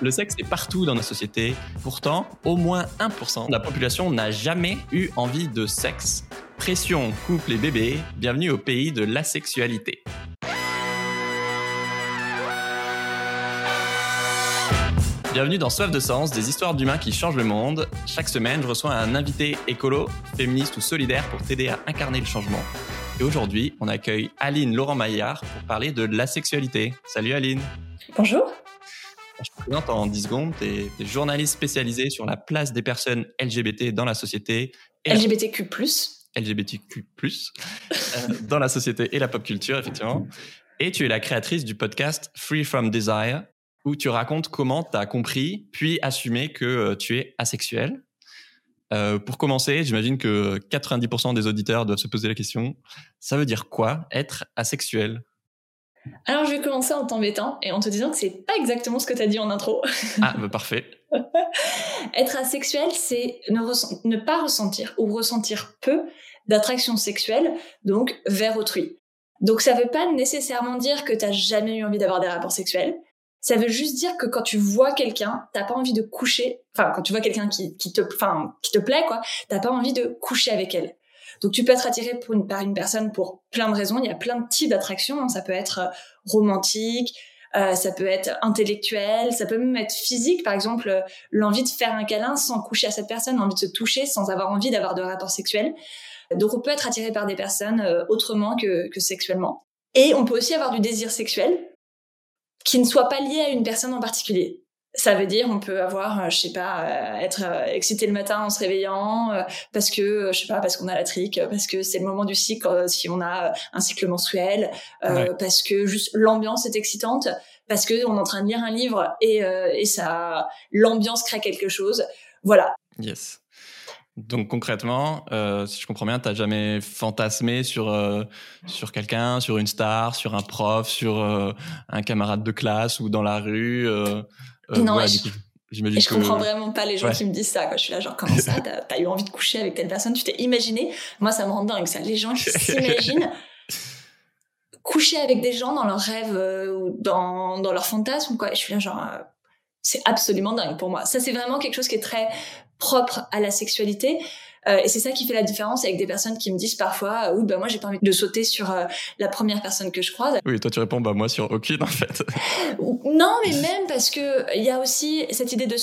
Le sexe est partout dans nos sociétés. Pourtant, au moins 1% de la population n'a jamais eu envie de sexe. Pression, couple et bébé, bienvenue au pays de l'asexualité. Bienvenue dans Soif de Sens, des histoires d'humains qui changent le monde. Chaque semaine, je reçois un invité écolo, féministe ou solidaire pour t'aider à incarner le changement. Et aujourd'hui, on accueille Aline Laurent-Maillard pour parler de l'asexualité. Salut Aline. Bonjour. Présente en 10 secondes. Tu es, journaliste spécialisé sur la place des personnes LGBT dans la société. LGBTQ+. LGBTQ+, euh, dans la société et la pop culture, effectivement. Et tu es la créatrice du podcast Free From Desire, où tu racontes comment tu as compris, puis assumé que euh, tu es asexuel. Euh, pour commencer, j'imagine que 90% des auditeurs doivent se poser la question, ça veut dire quoi être asexuel? Alors, je vais commencer en t'embêtant et en te disant que c'est pas exactement ce que tu as dit en intro. Ah, bah parfait. Être asexuel, c'est ne, ne, pas ressentir ou ressentir peu d'attraction sexuelle, donc vers autrui. Donc, ça veut pas nécessairement dire que t'as jamais eu envie d'avoir des rapports sexuels. Ça veut juste dire que quand tu vois quelqu'un, t'as pas envie de coucher. Enfin, quand tu vois quelqu'un qui, qui te, enfin, qui te plaît, quoi, t'as pas envie de coucher avec elle. Donc tu peux être attiré par une personne pour plein de raisons. Il y a plein de types d'attractions. Hein. Ça peut être euh, romantique, euh, ça peut être intellectuel, ça peut même être physique. Par exemple, euh, l'envie de faire un câlin sans coucher à cette personne, l'envie de se toucher sans avoir envie d'avoir de rapports sexuels. Donc on peut être attiré par des personnes autrement que sexuellement. Et on peut aussi avoir du désir sexuel qui ne soit pas lié à une personne en particulier. Ça veut dire on peut avoir, euh, je sais pas, euh, être euh, excité le matin en se réveillant parce que, je sais pas, parce qu'on a la trique, parce que c'est le moment du cycle si on a un cycle menstruel, parce que juste l'ambiance est excitante, parce que on est en train de lire un livre et, et ça, l'ambiance crée quelque chose. Voilà. Yes. Donc concrètement, euh, si je comprends bien, t'as jamais fantasmé sur euh, sur quelqu'un, sur une star, sur un prof, sur euh, un camarade de classe ou dans la rue. non, je, je comprends vraiment pas les gens qui me disent ça. Quoi. Je suis là genre comment ça T'as as eu envie de coucher avec telle personne? Tu t'es imaginé? Moi, ça me rend dingue ça. Les gens qui s'imaginent coucher avec des gens dans leurs rêves ou dans dans leurs fantasmes quoi. je suis là genre c'est absolument dingue pour moi. Ça, c'est vraiment quelque chose qui est très propre à la sexualité. Euh, et c'est ça qui fait la différence avec des personnes qui me disent parfois oui bah moi j'ai pas envie de sauter sur euh, la première personne que je croise. Oui, toi tu réponds bah moi sur aucune en fait. non, mais même parce que il y a aussi cette idée de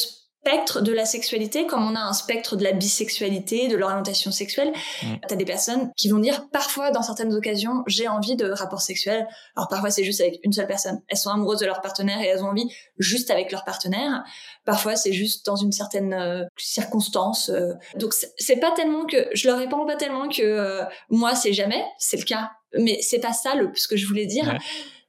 spectre de la sexualité, comme on a un spectre de la bisexualité, de l'orientation sexuelle, mm. t'as des personnes qui vont dire parfois dans certaines occasions j'ai envie de rapports sexuels. Alors parfois c'est juste avec une seule personne. Elles sont amoureuses de leur partenaire et elles ont envie juste avec leur partenaire. Parfois c'est juste dans une certaine euh, circonstance. Euh. Donc c'est pas tellement que je leur réponds pas tellement que euh, moi c'est jamais, c'est le cas. Mais c'est pas ça le ce que je voulais dire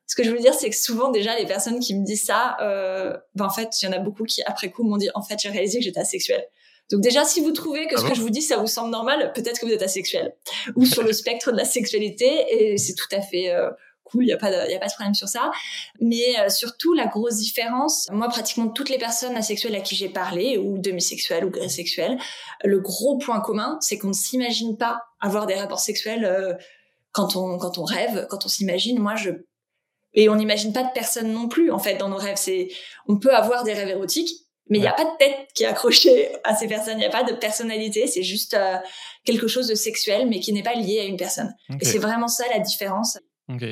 ce que je veux dire, c'est que souvent déjà les personnes qui me disent ça, euh, ben en fait, il y en a beaucoup qui après coup m'ont dit en fait j'ai réalisé que j'étais asexuelle. Donc déjà, si vous trouvez que ah ce que je vous dis, ça vous semble normal, peut-être que vous êtes asexuel ou sur le spectre de la sexualité, et c'est tout à fait euh, cool. Il y a pas de, y a pas de problème sur ça. Mais euh, surtout, la grosse différence, moi, pratiquement toutes les personnes asexuelles à qui j'ai parlé, ou demisexuelles ou grisexuelles, le gros point commun, c'est qu'on ne s'imagine pas avoir des rapports sexuels euh, quand on quand on rêve, quand on s'imagine. Moi, je et on n'imagine pas de personne non plus, en fait, dans nos rêves. C'est, on peut avoir des rêves érotiques, mais il n'y a pas de tête qui est accrochée à ces personnes. Il n'y a pas de personnalité. C'est juste euh, quelque chose de sexuel, mais qui n'est pas lié à une personne. Et c'est vraiment ça la différence. Ok.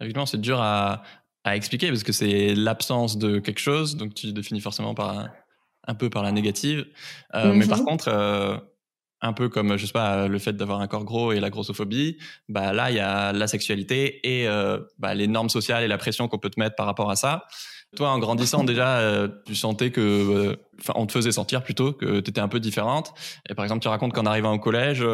Évidemment, c'est dur à, à, expliquer parce que c'est l'absence de quelque chose. Donc, tu définis forcément par un, peu par la négative. Euh, Mais par mhm. contre, euh, un peu comme je sais pas le fait d'avoir un corps gros et la grossophobie bah là il y a la sexualité et euh, bah, les normes sociales et la pression qu'on peut te mettre par rapport à ça toi en grandissant déjà euh, tu sentais que euh, enfin on te faisait sentir plutôt que tu étais un peu différente et par exemple tu racontes qu'en arrivant au collège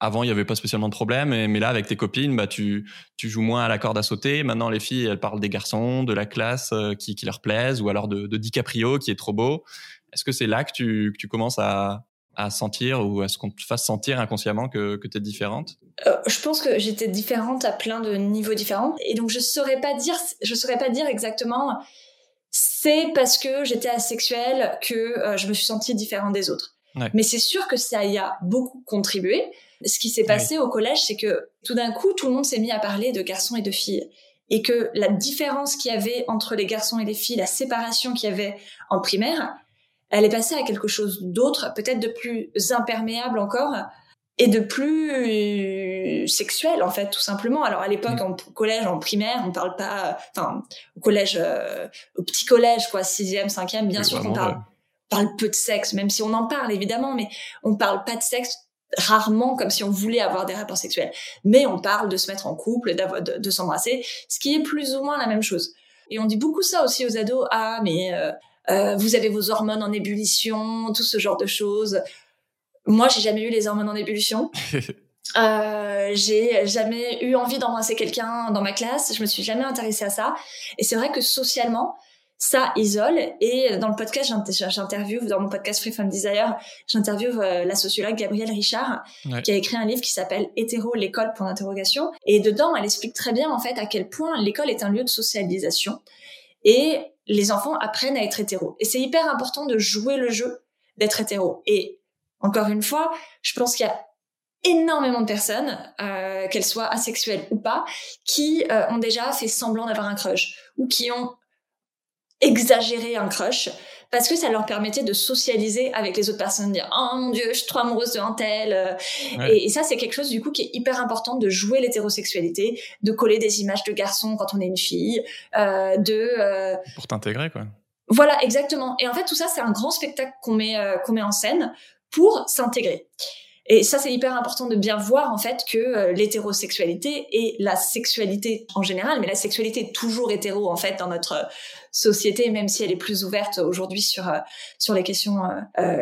avant, il y avait pas spécialement de problème, mais là, avec tes copines, bah, tu, tu joues moins à la corde à sauter. Maintenant, les filles, elles parlent des garçons, de la classe qui, qui leur plaisent, ou alors de, de DiCaprio qui est trop beau. Est-ce que c'est là que tu, que tu commences à, à sentir ou à ce qu'on te fasse sentir inconsciemment que, que tu es différente? Euh, Je pense que j'étais différente à plein de niveaux différents. Et donc, je saurais pas dire, je saurais pas dire exactement c'est parce que j'étais asexuelle que euh, je me suis sentie différente des autres. Mais c'est sûr que ça y a beaucoup contribué. Ce qui s'est passé au collège, c'est que tout d'un coup, tout le monde s'est mis à parler de garçons et de filles. et que la différence qu'il y avait entre les garçons et les filles, la séparation qu'il y avait en primaire, elle est passée à quelque chose d'autre, peut-être de plus imperméable encore et de plus sexuel en fait tout simplement. Alors à l'époque mm. en collège en primaire on parle pas enfin au collège euh, au petit collège quoi sixième cinquième bien sûr qu'on parle parle peu de sexe même si on en parle évidemment mais on parle pas de sexe rarement comme si on voulait avoir des rapports sexuels. Mais on parle de se mettre en couple de, de s'embrasser ce qui est plus ou moins la même chose. Et on dit beaucoup ça aussi aux ados ah mais euh, euh, vous avez vos hormones en ébullition tout ce genre de choses moi, j'ai jamais eu les hormones en ébullition. Euh, j'ai jamais eu envie d'embrasser quelqu'un dans ma classe. Je me suis jamais intéressée à ça. Et c'est vrai que socialement, ça isole. Et dans le podcast, j'interviewe, dans mon podcast Free From Desire, j'interviewe euh, la sociologue Gabrielle Richard, qui a écrit un livre qui s'appelle Hétéro, l'école, pour d'interrogation. Et dedans, elle explique très bien, en fait, à quel point l'école est un lieu de socialisation. Et les enfants apprennent à être hétéros. Et c'est hyper important de jouer le jeu d'être hétéro. Et encore une fois, je pense qu'il y a énormément de personnes, euh, qu'elles soient asexuelles ou pas, qui euh, ont déjà fait semblant d'avoir un crush ou qui ont exagéré un crush parce que ça leur permettait de socialiser avec les autres personnes, de dire oh mon dieu, je suis trop amoureuse de un tel. Euh. Et, ça, c'est quelque chose du coup qui est hyper important de jouer l'hétérosexualité, de coller des images de garçons quand on est une fille, de pour t'intégrer quoi. Voilà, exactement. Et en fait, tout ça, c'est un grand spectacle qu'on met qu'on met en scène pour s'intégrer. Et ça, c'est hyper important de bien voir en fait que euh, l'hétérosexualité et la sexualité en général, mais la sexualité est toujours hétéro en fait dans notre euh, société, même si elle est plus ouverte aujourd'hui sur euh, sur les questions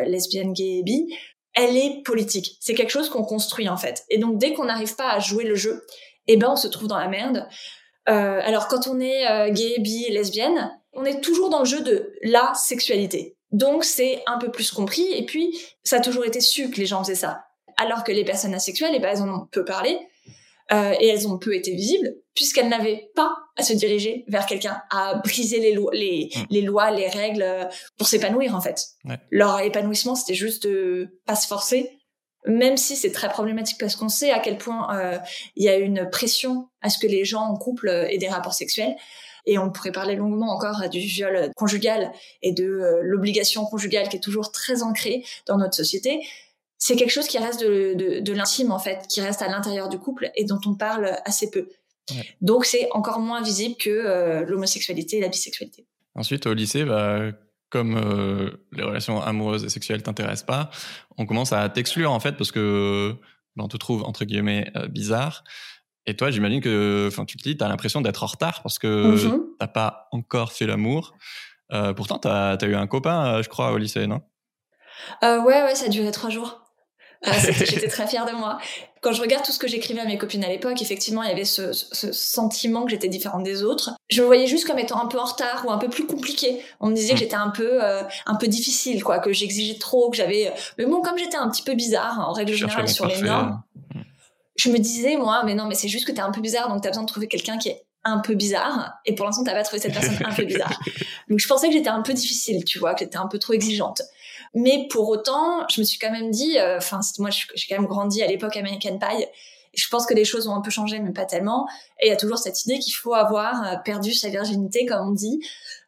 lesbiennes, gays et bi, elle est politique. C'est quelque chose qu'on construit en fait. Et donc dès qu'on n'arrive pas à jouer le jeu, eh ben on se trouve dans la merde. alors quand on est gay, bi, lesbienne, on est toujours dans le jeu de la sexualité. Donc c'est un peu plus compris. Et puis ça a toujours été su que les gens faisaient ça. Alors que les personnes asexuelles, eh ben, elles en ont peu parlé euh, et elles ont peu été visibles puisqu'elles n'avaient pas à se diriger vers quelqu'un, à briser les, les, mm. les lois, les règles euh, pour s'épanouir en fait. Leur épanouissement, c'était juste de pas se forcer, même si c'est très problématique parce qu'on sait à quel point euh, il y a une pression à ce que les gens en couple aient des rapports sexuels. Et on pourrait parler longuement encore du viol conjugal et de euh, l'obligation conjugale qui est toujours très ancrée dans notre société. C'est quelque chose qui reste de, l'intime en fait, qui reste à l'intérieur du couple et dont on parle assez peu. Donc c'est encore moins visible que euh, l'homosexualité et la bisexualité. Ensuite, au lycée, bah, comme euh, les relations amoureuses et sexuelles t'intéressent pas, on commence à t'exclure en fait parce que bah, on te trouve entre guillemets bizarre. Et toi, j'imagine que, enfin, tu te dis, t'as l'impression d'être en retard parce que mhm. t'as pas encore fait l'amour. Euh, pourtant, t'as as eu un copain, euh, je crois, au lycée, non? Euh, Ouais, ouais, ça a duré trois jours. Euh, j'étais très fière de moi. Quand je regarde tout ce que j'écrivais à mes copines à l'époque, effectivement, il y avait ce, ce sentiment que j'étais différente des autres. Je me voyais juste comme étant un peu en retard ou un peu plus compliqué. On me disait que mm. j'étais un peu, euh, un peu difficile, quoi, que j'exigeais trop, que j'avais. Mais bon, comme j'étais un petit peu bizarre en règle générale sur les normes, mm je me disais, moi, mais non, mais c'est juste que t'es un peu bizarre, donc t'as besoin de trouver quelqu'un qui est un peu bizarre. Et pour l'instant, t'as pas trouvé cette personne un peu bizarre. Donc, je pensais que j'étais un peu difficile, tu vois, que j'étais un peu trop exigeante. Mais pour autant, je me suis quand même dit, euh, enfin, moi, j'ai quand même grandi à l'époque American Pie. Et je pense que les choses ont un peu changé, mais pas tellement. Et il y a toujours cette idée qu'il faut avoir euh, perdu sa virginité, comme on dit,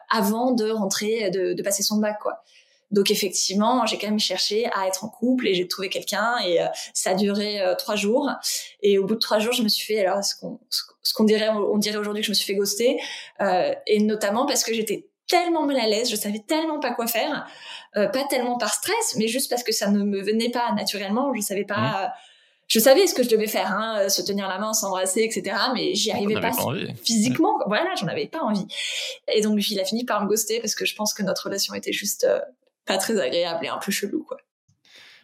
avant de rentrer, de, de passer son bac, quoi. Donc effectivement, j'ai quand même cherché à être en couple et j'ai trouvé quelqu'un et euh, ça a duré euh, trois jours. Et au bout de trois jours, je me suis fait alors ce qu'on ce qu'on dirait on dirait aujourd'hui que je me suis fait ghoster euh, et notamment parce que j'étais tellement mal à l'aise, je savais tellement pas quoi faire, pas tellement par stress, mais juste parce que ça ne me venait pas naturellement. Je savais pas. Mmh. Je savais ce que je devais faire, hein, se tenir la main, s'embrasser, etc. Mais j'y arrivais pas, physiquement. Voilà, j'en avais pas envie. Et donc il a fini par me ghoster parce que je pense que notre relation était juste pas très agréable et un peu chelou, quoi.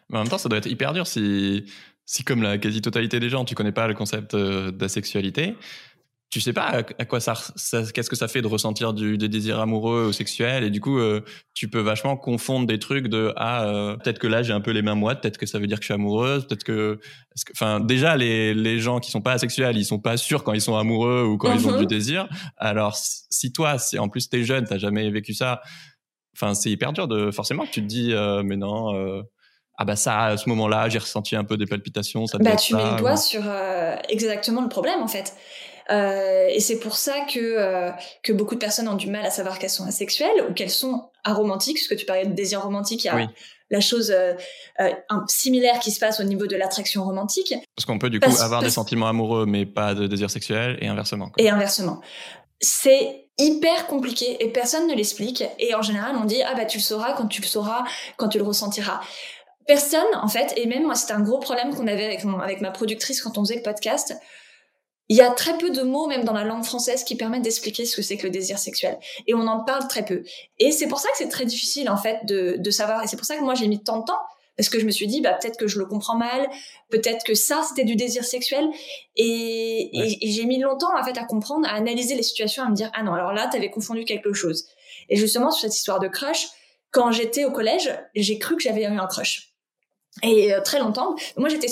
Mais en même temps, ça doit être hyper dur si, si comme la quasi-totalité des gens, tu connais pas le concept euh, d'asexualité. Tu sais pas à, quoi ça, qu'est-ce que ça fait de ressentir du, des désirs amoureux ou sexuels et du coup euh, tu peux vachement confondre des trucs de ah euh, peut-être que là j'ai un peu les mêmes moites peut-être que ça veut dire que je suis amoureuse peut-être que enfin déjà les, les gens qui sont pas asexuels ils sont pas sûrs quand ils sont amoureux ou quand ils ont du mhm. désir alors si toi si en plus t'es jeune t'as jamais vécu ça Enfin, c'est hyper dur de forcément tu te dis euh, mais non. Ah bah ça, à ce moment-là, j'ai ressenti un peu des palpitations. Ça bah tu mets le doigt sur exactement le problème en fait. Euh, et c'est pour ça que euh, que beaucoup de personnes ont du mal à savoir qu'elles sont asexuelles ou qu'elles sont aromantiques. Parce que tu parlais de désir romantique, il y a la chose euh, euh similaire qui se passe au niveau de l'attraction romantique. Parce qu'on peut du coup avoir des sentiments amoureux mais pas de désir sexuel et inversement. Et inversement. C'est hyper compliqué et personne ne l'explique. Et en général, on dit ah bah tu le sauras quand tu le sauras, quand tu le ressentiras. Personne, en fait, et même moi, c'était un gros problème qu'on avait avec, avec ma productrice quand on faisait le podcast. Il y a très peu de mots, même dans la langue française, qui permettent d'expliquer ce que c'est que le désir sexuel. Et on en parle très peu. Et c'est pour ça que c'est très difficile, en fait, de, de savoir. Et c'est pour ça que moi, j'ai mis tant de temps. Parce que je me suis dit, bah, peut-être que je le comprends mal. Peut-être que ça, c'était du désir sexuel. Et, et, j'ai mis longtemps, en fait, à comprendre, à analyser les situations, à me dire, ah non, alors là, t'avais confondu quelque chose. Et justement, sur cette histoire de crush, quand j'étais au collège, j'ai cru que j'avais eu un crush. Et euh, très longtemps, moi j'étais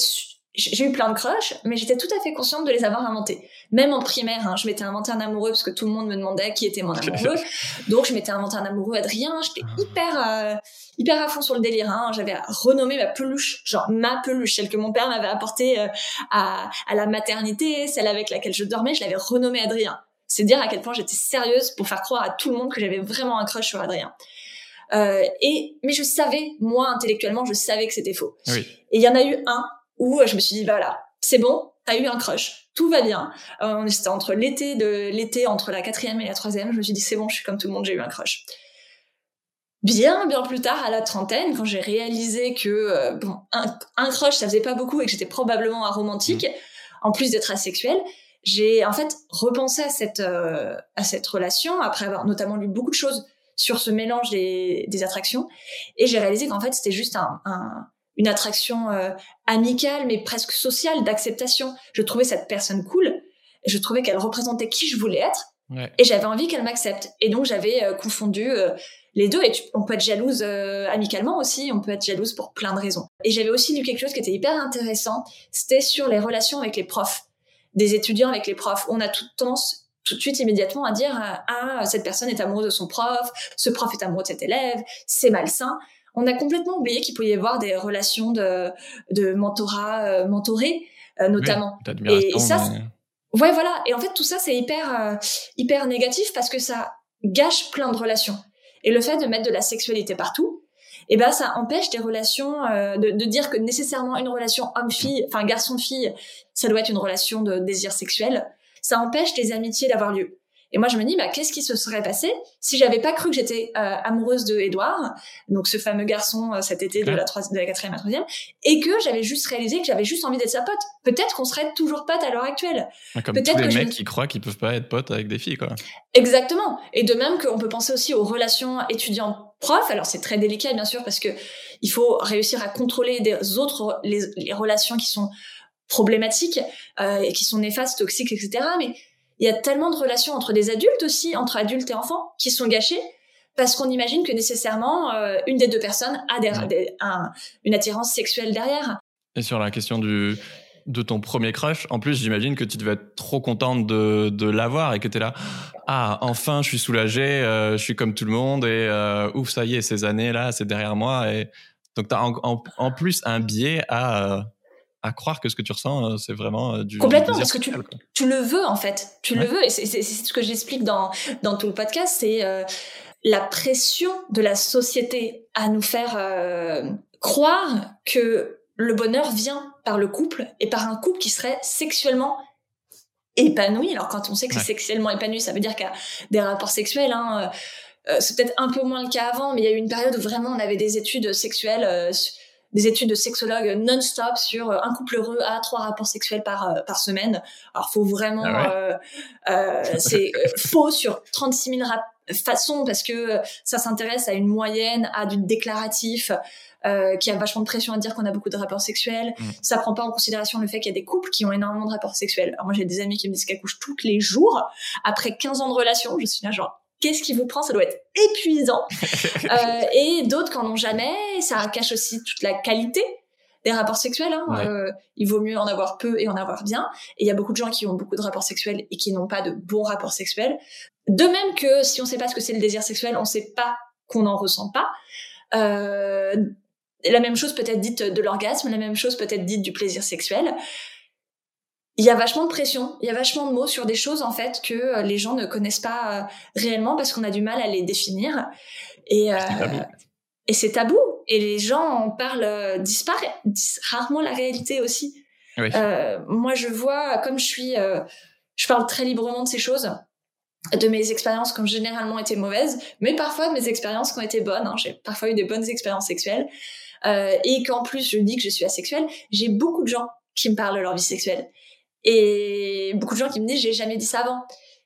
j'ai eu plein de crushs, mais j'étais tout à fait consciente de les avoir inventés. Même en primaire, hein, je m'étais inventé un amoureux parce que tout le monde me demandait qui était mon amoureux. Donc je m'étais inventé un amoureux Adrien. J'étais hyper euh, hyper à fond sur le délire. Hein. J'avais renommé ma peluche, genre ma peluche, celle que mon père m'avait apportée euh, à, à la maternité, celle avec laquelle je dormais. Je l'avais renommée Adrien. C'est dire à quel point j'étais sérieuse pour faire croire à tout le monde que j'avais vraiment un crush sur Adrien. Euh, et mais je savais, moi intellectuellement, je savais que c'était faux. Oui. Et il y en a eu un où je me suis dit voilà, c'est bon, t'as eu un crush, tout va bien. Euh, C'était entre l'été de l'été entre la quatrième et la troisième, je me suis dit c'est bon, je suis comme tout le monde, j'ai eu un crush. Bien, bien plus tard, à la trentaine, quand j'ai réalisé que euh, bon, un, un, crush, ça faisait pas beaucoup et que j'étais probablement aromantique, mmh. en plus d'être asexuelle, j'ai en fait repensé à cette euh, à cette relation après avoir notamment lu beaucoup de choses sur ce mélange des, des attractions. Et j'ai réalisé qu'en fait, c'était juste un, un, une attraction euh, amicale, mais presque sociale, d'acceptation. Je trouvais cette personne cool. Je trouvais qu'elle représentait qui je voulais être. Et j'avais envie qu'elle m'accepte. Et donc, j'avais euh, confondu euh, les deux. Et on peut être jalouse amicalement aussi. On peut être jalouse pour plein de raisons. Et j'avais aussi lu quelque chose qui était hyper intéressant. C'était sur les relations avec les profs. Des étudiants avec les profs. On a toute tendance tout de suite immédiatement à dire ah cette personne est amoureuse de son prof, ce prof est amoureux de cet élève, c'est malsain. On a complètement oublié qu'il pouvait y avoir des relations de, de mentorat, euh, mentoré, euh, notamment. et, ça, ouais, voilà. Et en fait, tout ça, c'est hyper, euh, hyper négatif parce que ça gâche plein de relations. Et le fait de mettre de la sexualité partout, et eh ben ça empêche des relations de, de, dire que nécessairement une relation homme-fille, enfin garçon-fille, ça doit être une relation de désir sexuel ça empêche les amitiés d'avoir lieu. Et moi, je me dis, bah, qu'est-ce qui se serait passé si j'avais pas cru que j'étais euh, amoureuse de Edouard, donc ce fameux garçon euh, cet été de la, de la quatrième à troisième, et que j'avais juste réalisé que j'avais juste envie d'être sa pote. Peut-être qu'on serait toujours pote à l'heure actuelle. comme tous les mecs qui croient qu'ils peuvent pas être potes avec des filles, quoi. Exactement. Et de même qu'on peut penser aussi aux relations étudiants-prof. Alors c'est très délicat, bien sûr, parce que il faut réussir à contrôler des autres les, les relations qui sont problématiques euh, et qui sont néfastes, toxiques, etc. Mais il y a tellement de relations entre des adultes aussi, entre adultes et enfants, qui sont gâchées parce qu'on imagine que nécessairement euh, une des deux personnes a des, une attirance sexuelle derrière. Et sur la question du, de ton premier crush, en plus, j'imagine que tu devais être trop contente de, de l'avoir et que tu es là, ah, enfin, je suis soulagée, euh, je suis comme tout le monde et euh, ouf, ça y est, ces années-là, c'est derrière moi. Et donc, tu as en, en, plus un biais à à croire que ce que tu ressens, euh, c'est vraiment euh, du complètement parce que tu, tu le veux en fait, tu le veux et c'est ce que j'explique dans dans tout le podcast, c'est euh, la pression de la société à nous faire croire que le bonheur vient par le couple et par un couple qui serait sexuellement épanoui. Alors quand on sait que c'est sexuellement épanoui, ça veut dire qu'il y a des rapports sexuels. Hein, c'est peut-être un peu moins le cas avant, mais il y a eu une période où vraiment on avait des études sexuelles des études de sexologues non-stop sur euh, un couple heureux à trois rapports sexuels par euh, par semaine. Alors faut vraiment, ah euh, euh, c'est faux sur 36 000 façons parce que ça s'intéresse à une moyenne, à du déclaratif. Euh, qui a vachement de pression à dire qu'on a beaucoup de rapports sexuels. Mm. Ça prend pas en considération le fait qu'il y a des couples qui ont énormément de rapports sexuels. Alors moi j'ai des amis qui me disent qu'elles couchent tous les jours après 15 ans de relation. Je suis là genre qu'est-ce qui vous prend Ça doit être épuisant. euh, et d'autres qui en ont jamais. Ça cache aussi toute la qualité des rapports sexuels. Hein. Euh, il vaut mieux en avoir peu et en avoir bien. Et il y a beaucoup de gens qui ont beaucoup de rapports sexuels et qui n'ont pas de bons rapports sexuels. De même que si on sait pas ce que c'est le désir sexuel, on sait pas qu'on n'en ressent pas. Euh, la même chose peut être dite de l'orgasme, la même chose peut être dite du plaisir sexuel. Il y a vachement de pression, il y a vachement de mots sur des choses en fait que euh, les gens ne connaissent pas euh, réellement parce qu'on a du mal à les définir. Et, euh, et c'est tabou. Et les gens en parlent, disent, rarement la réalité aussi. moi, je vois, comme je suis, je parle très librement de ces choses, de mes expériences qui ont généralement été mauvaises, mais parfois de mes expériences qui ont été bonnes. Hein. J'ai parfois eu des bonnes expériences sexuelles. et qu'en plus, je dis que je suis asexuelle, j'ai beaucoup de gens qui me parlent de leur vie sexuelle. Et beaucoup de gens qui me disent j'ai jamais dit ça avant.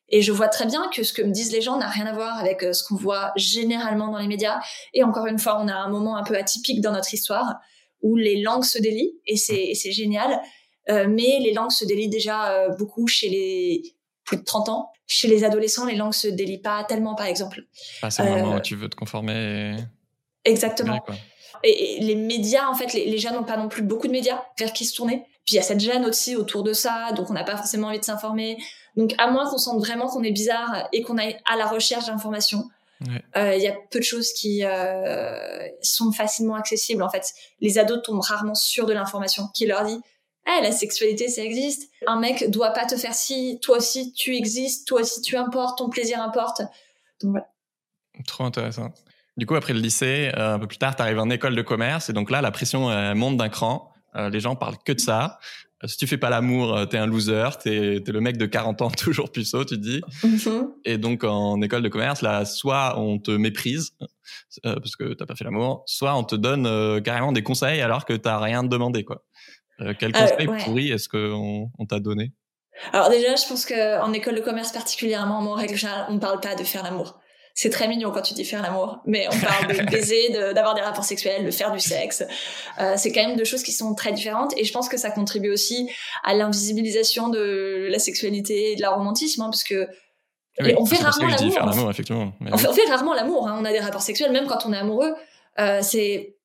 Et je vois très bien que ce que me disent les gens n'a rien à voir avec euh, ce qu'on voit généralement dans les médias. Et encore une fois, on a un moment un peu atypique dans notre histoire où les langues se délient et c'est, génial. Euh, mais les langues se délient déjà euh, beaucoup chez les plus de 30 ans. Chez les adolescents, les langues se délient pas tellement, par exemple. Ah, c'est le moment où tu veux te conformer. Exactement. Et, les médias, en fait, les, les jeunes n'ont pas non plus beaucoup de médias vers qui se tourner. Puis il y a cette gêne aussi autour de ça, donc on n'a pas forcément envie de s'informer. Donc à moins qu'on sente vraiment qu'on est bizarre et qu'on aille à la recherche d'informations, euh, il y a peu de choses qui euh, sont facilement accessibles. En fait, les ados tombent rarement sur de l'information qui leur dit eh, la sexualité, ça existe. Un mec doit pas te faire si, toi aussi tu existes, toi aussi tu importes, ton plaisir importe. Donc voilà. Trop intéressant. Du coup, après le lycée, euh, un peu plus tard, tu arrives en école de commerce et donc là, la pression monte d'un cran. Euh, les gens parlent que de ça. Euh, si tu fais pas l'amour, euh, t'es un loser, t'es es le mec de 40 ans toujours puceau, tu dis. Mm-hmm. Et donc en école de commerce, là, soit on te méprise parce que t'as pas fait l'amour, soit on te donne carrément des conseils alors que t'as rien demandé, quoi. quel conseil pourri est-ce qu'on on, t'a donné? Alors déjà, je pense que en école de commerce particulièrement, en règle générale, on parle pas de faire l'amour c'est très mignon quand tu dis faire l'amour, mais on parle de baiser, d'avoir des rapports sexuels, de faire du sexe. Euh, c'est quand même deux choses qui sont très différentes et je pense que ça contribue aussi à l'invisibilisation de la sexualité et de la romantisme, hein, parce que on fait rarement l'amour. On, fait, rarement l'amour. Hein. On a des rapports sexuels même quand on est amoureux. Euh, c'est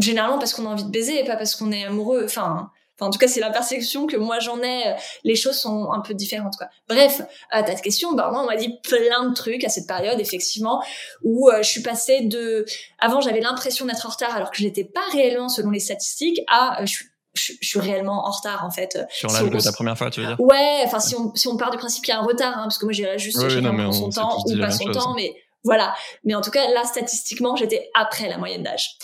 généralement parce qu'on a envie de baiser et pas parce qu'on est amoureux. Enfin, en tout cas, c'est la perception que moi j'en ai. Les choses sont un peu différentes, quoi. Bref, à ta question, bah moi on m'a dit plein de trucs à cette période, effectivement, où euh, je suis passée de. Avant, j'avais l'impression d'être en retard, alors que je n'étais pas réellement selon les statistiques. À euh, je je, suis réellement en retard en fait. Sur l'âge de ta première fois, tu veux dire? Ouais, enfin si on si on part du principe qu'il y a un retard, hein, parce que moi j'irais juste oui, non, son temps ou pas son temps, mais voilà. Mais en tout cas là statistiquement j'étais après la moyenne d'âge.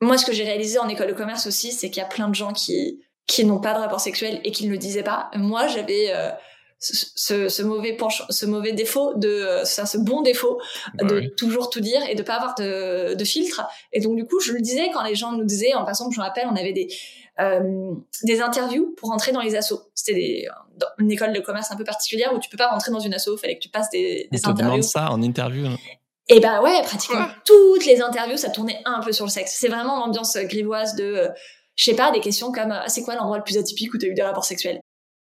Moi ce que j'ai réalisé en école de commerce aussi, c'est qu'il y a plein de gens qui qui n'ont pas de rapport sexuel et qui ne le disaient pas. Moi, j'avais euh, ce, ce, mauvais penchant, ce mauvais défaut de, euh, ça, ce bon défaut bah de toujours tout dire et de pas avoir de, de filtre. Et donc, du coup, je le disais quand les gens nous disaient, en passant, je me rappelle, on avait des, euh, des interviews pour rentrer dans les assos. C'était une école de commerce un peu particulière où tu peux pas rentrer dans une asso, il fallait que tu passes des, des on te demande ça en interview. Hein. Et bah ouais, pratiquement toutes les interviews, ça tournait un peu sur le sexe. C'est vraiment l'ambiance grivoise de je sais pas, des questions comme ah, c'est quoi l'endroit le plus atypique où tu as eu des rapports sexuels?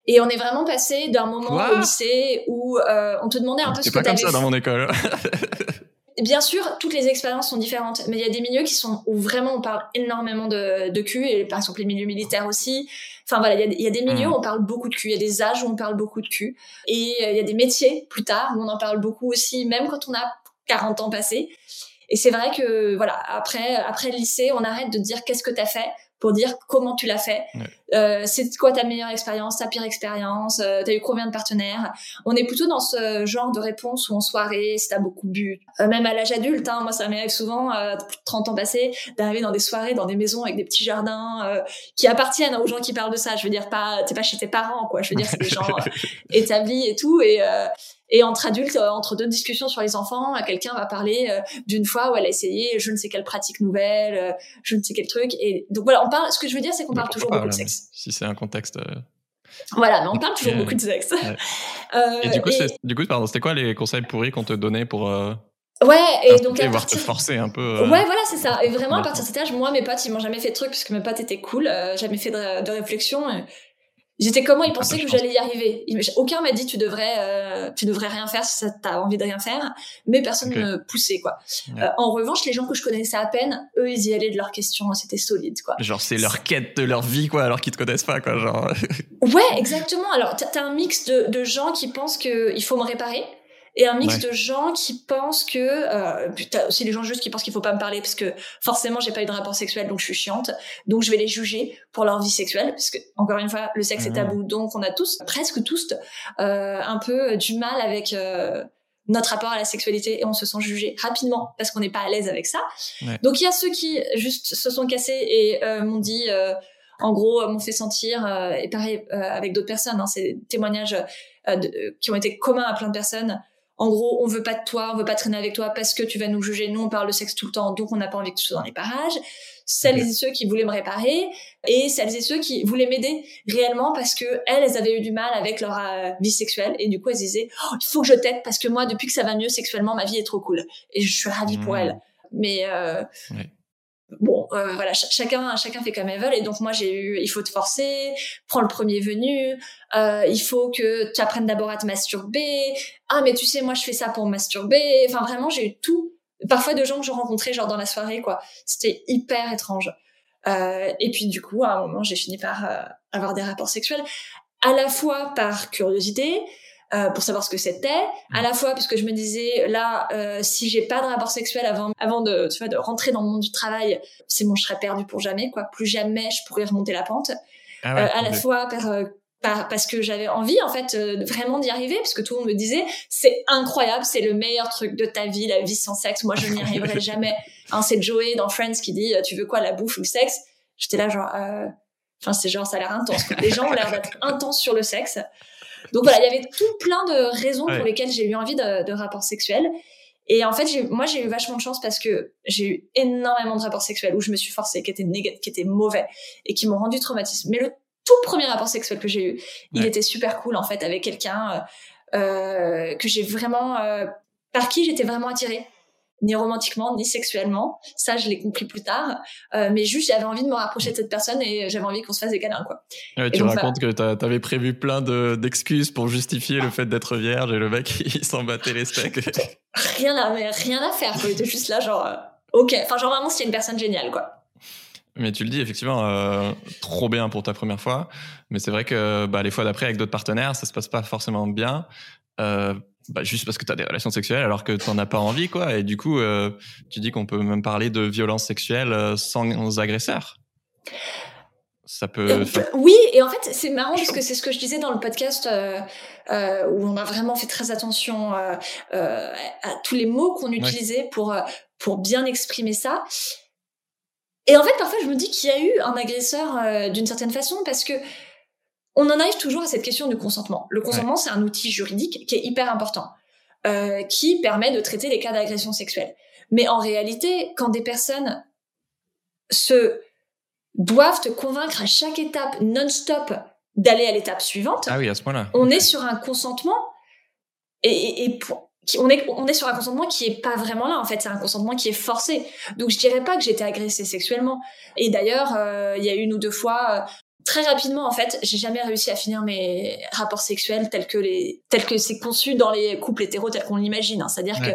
Et on est vraiment passé d'un moment au lycée où euh, on te demandait un peu ce que C'est pas comme ça dans mon école. Bien sûr, toutes les expériences sont différentes, mais il y a des milieux qui sont où vraiment on parle énormément de, de cul, et par exemple les milieux militaires aussi. Enfin voilà, il y a, des milieux hmm. où on parle beaucoup de cul, il y a des âges où on parle beaucoup de cul, et euh, il y a des métiers plus tard où on en parle beaucoup aussi, même quand on a 40 ans passés. Et c'est vrai que voilà, après après le lycée, on arrête de dire qu'est-ce que t'as fait? Pour dire comment tu l'as fait. Euh, c'est quoi ta meilleure expérience, ta pire expérience, euh, t'as eu combien de partenaires? On est plutôt dans ce genre de réponse où en soirée, si t'as beaucoup bu. Euh, même à l'âge adulte, hein, moi ça m'arrive souvent, euh, 30 ans passés, d'arriver dans des soirées, dans des maisons avec des petits jardins euh, qui appartiennent aux gens qui parlent de ça. Je veux dire, pas, t'es pas chez tes parents, quoi. Je veux dire, c'est des gens établis et tout. Et, et entre adultes, euh, entre deux discussions sur les enfants, euh, quelqu'un va parler euh, d'une fois où elle a essayé je ne sais quelle pratique nouvelle, je ne sais quel truc. Et donc voilà, on parle. Ce que je veux dire, c'est qu'on parle toujours beaucoup de sexe. Si c'est un contexte. Voilà, mais on parle toujours beaucoup de sexe. et du coup, du coup, pardon, c'était quoi les conseils pourris qu'on te donnait pour Ouais, et donc à partir... te forcer un peu. Ouais, voilà, c'est ça. Et vraiment, à partir de cet âge, moi, mes potes, ils m'ont jamais fait de trucs parce que mes potes étaient cool, jamais fait de, de réflexion. J'étais comment ils ah, pensaient bah, que j'allais y arriver. Aucun m'a dit tu devrais euh, tu devrais rien faire si t'as envie de rien faire, mais personne ne me poussait quoi. Euh, en revanche, les gens que je connaissais à peine, eux ils y allaient de leurs questions, c'était solide quoi. Genre c'est leur quête de leur vie quoi, alors qu'ils te connaissent pas quoi, genre. ouais, exactement. Alors t'as un mix de, de gens qui pensent que il faut me réparer et un mix de gens qui pensent que euh, putain, aussi les gens juste qui pensent qu'il faut pas me parler parce que forcément j'ai pas eu de rapport sexuel donc je suis chiante donc je vais les juger pour leur vie sexuelle parce que encore une fois le sexe est ah. tabou donc on a tous presque tous euh, un peu du mal avec euh, notre rapport à la sexualité et on se sent jugé rapidement parce qu'on n'est pas à l'aise avec ça. Donc il y a ceux qui juste se sont cassés et euh, m'ont dit, euh, en gros, m'ont fait sentir, euh, et pareil avec d'autres personnes, hein, des témoignages qui ont été communs à plein de personnes. En gros, on veut pas de toi, on veut pas traîner avec toi parce que tu vas nous juger. Nous, on parle de sexe tout le temps, donc on n'a pas envie que tu sois dans les parages. Celles et ceux qui voulaient me réparer et celles et ceux qui voulaient m'aider réellement parce que elles, elles avaient eu du mal avec leur euh, vie sexuelle et du coup elles disaient oh, il faut que je t'aide parce que moi depuis que ça va mieux sexuellement ma vie est trop cool. Et je suis ravie pour mmh. elles. Mais euh, bon euh, voilà chacun chacun fait comme elle veut. Et donc moi j'ai eu il faut te forcer prends le premier venu. Euh, il faut que tu apprennes d'abord à te masturber. Ah mais tu sais moi je fais ça pour masturber. Enfin vraiment j'ai eu tout parfois de gens que je rencontrais genre dans la soirée quoi. C'était hyper étrange. Euh, et puis du coup à un moment j'ai fini par euh, avoir des rapports sexuels à la fois par curiosité euh, pour savoir ce que c'était à la fois parce que je me disais là euh, si j'ai pas de rapport sexuel avant avant de tu vois de rentrer dans le monde du travail c'est bon je serais perdu pour jamais quoi. Plus jamais je pourrais remonter la pente. Ah à la fois par parce que j'avais envie en fait euh, vraiment d'y arriver parce que tout le monde me disait c'est incroyable c'est le meilleur truc de ta vie la vie sans sexe. Moi je n'y arriverai jamais. Hein, c'est Joey dans Friends qui dit tu veux quoi la bouffe ou le sexe? J'étais là genre euh... enfin c'est genre ça a l'air intense les gens ont l'air d'être intenses sur le sexe donc voilà il y avait tout plein de raisons pour lesquelles j'ai eu envie de, de rapports sexuels. Et en fait, moi, j'ai eu vachement de chance parce que j'ai eu énormément de rapports sexuels où je me suis forcée, qui étaient négatifs, qui étaient mauvais et qui m'ont rendu traumatisme. Mais le tout premier rapport sexuel que j'ai eu, il était super cool en fait avec quelqu'un euh, euh, que j'ai vraiment euh, par qui j'étais vraiment attirée ni romantiquement ni sexuellement. Ça je l'ai compris plus tard. Euh, mais juste j'avais envie de me rapprocher de cette personne et j'avais envie qu'on se fasse des câlins quoi. Ouais, tu racontes que que avais prévu plein d'excuses pour justifier le fait d'être vierge et le mec il s'en battait les steaks. Rien à mais rien à faire quoi. Il était juste là genre euh, ok. Enfin genre vraiment c'était une personne géniale quoi. Mais tu le dis, effectivement, euh, trop bien pour ta première fois. Mais c'est vrai que bah, les fois d'après, avec d'autres partenaires, ça se passe pas forcément bien. Euh, bah, juste parce que tu as des relations sexuelles alors que tu n'en as pas envie. quoi. Et du coup, euh, tu dis qu'on peut même parler de violence sexuelle euh, sans agresseur. Ça peut. Euh, oui, et en fait, c'est marrant parce que c'est ce que je disais dans le podcast euh, euh, où on a vraiment fait très attention à tous les mots qu'on utilisait pour pour bien exprimer ça. Et en fait, parfois, je me dis qu'il y a eu un agresseur d'une certaine façon parce que on en arrive toujours à cette question du consentement. Le consentement, c'est un outil juridique qui est hyper important, euh, qui permet de traiter les cas d'agression sexuelle. Mais en réalité, quand des personnes se doivent te convaincre à chaque étape non-stop d'aller à l'étape suivante, ah oui, à ce point-là. on est sur un consentement et, et, et pour, on est on est sur un consentement qui est pas vraiment là en fait c'est un consentement qui est forcé donc je dirais pas que j'étais agressée sexuellement et d'ailleurs euh, il y a une ou deux fois euh, très rapidement en fait j'ai jamais réussi à finir mes rapports sexuels tels que les tels que c'est conçu dans les couples hétéros tels qu'on l'imagine hein. c'est-à-dire que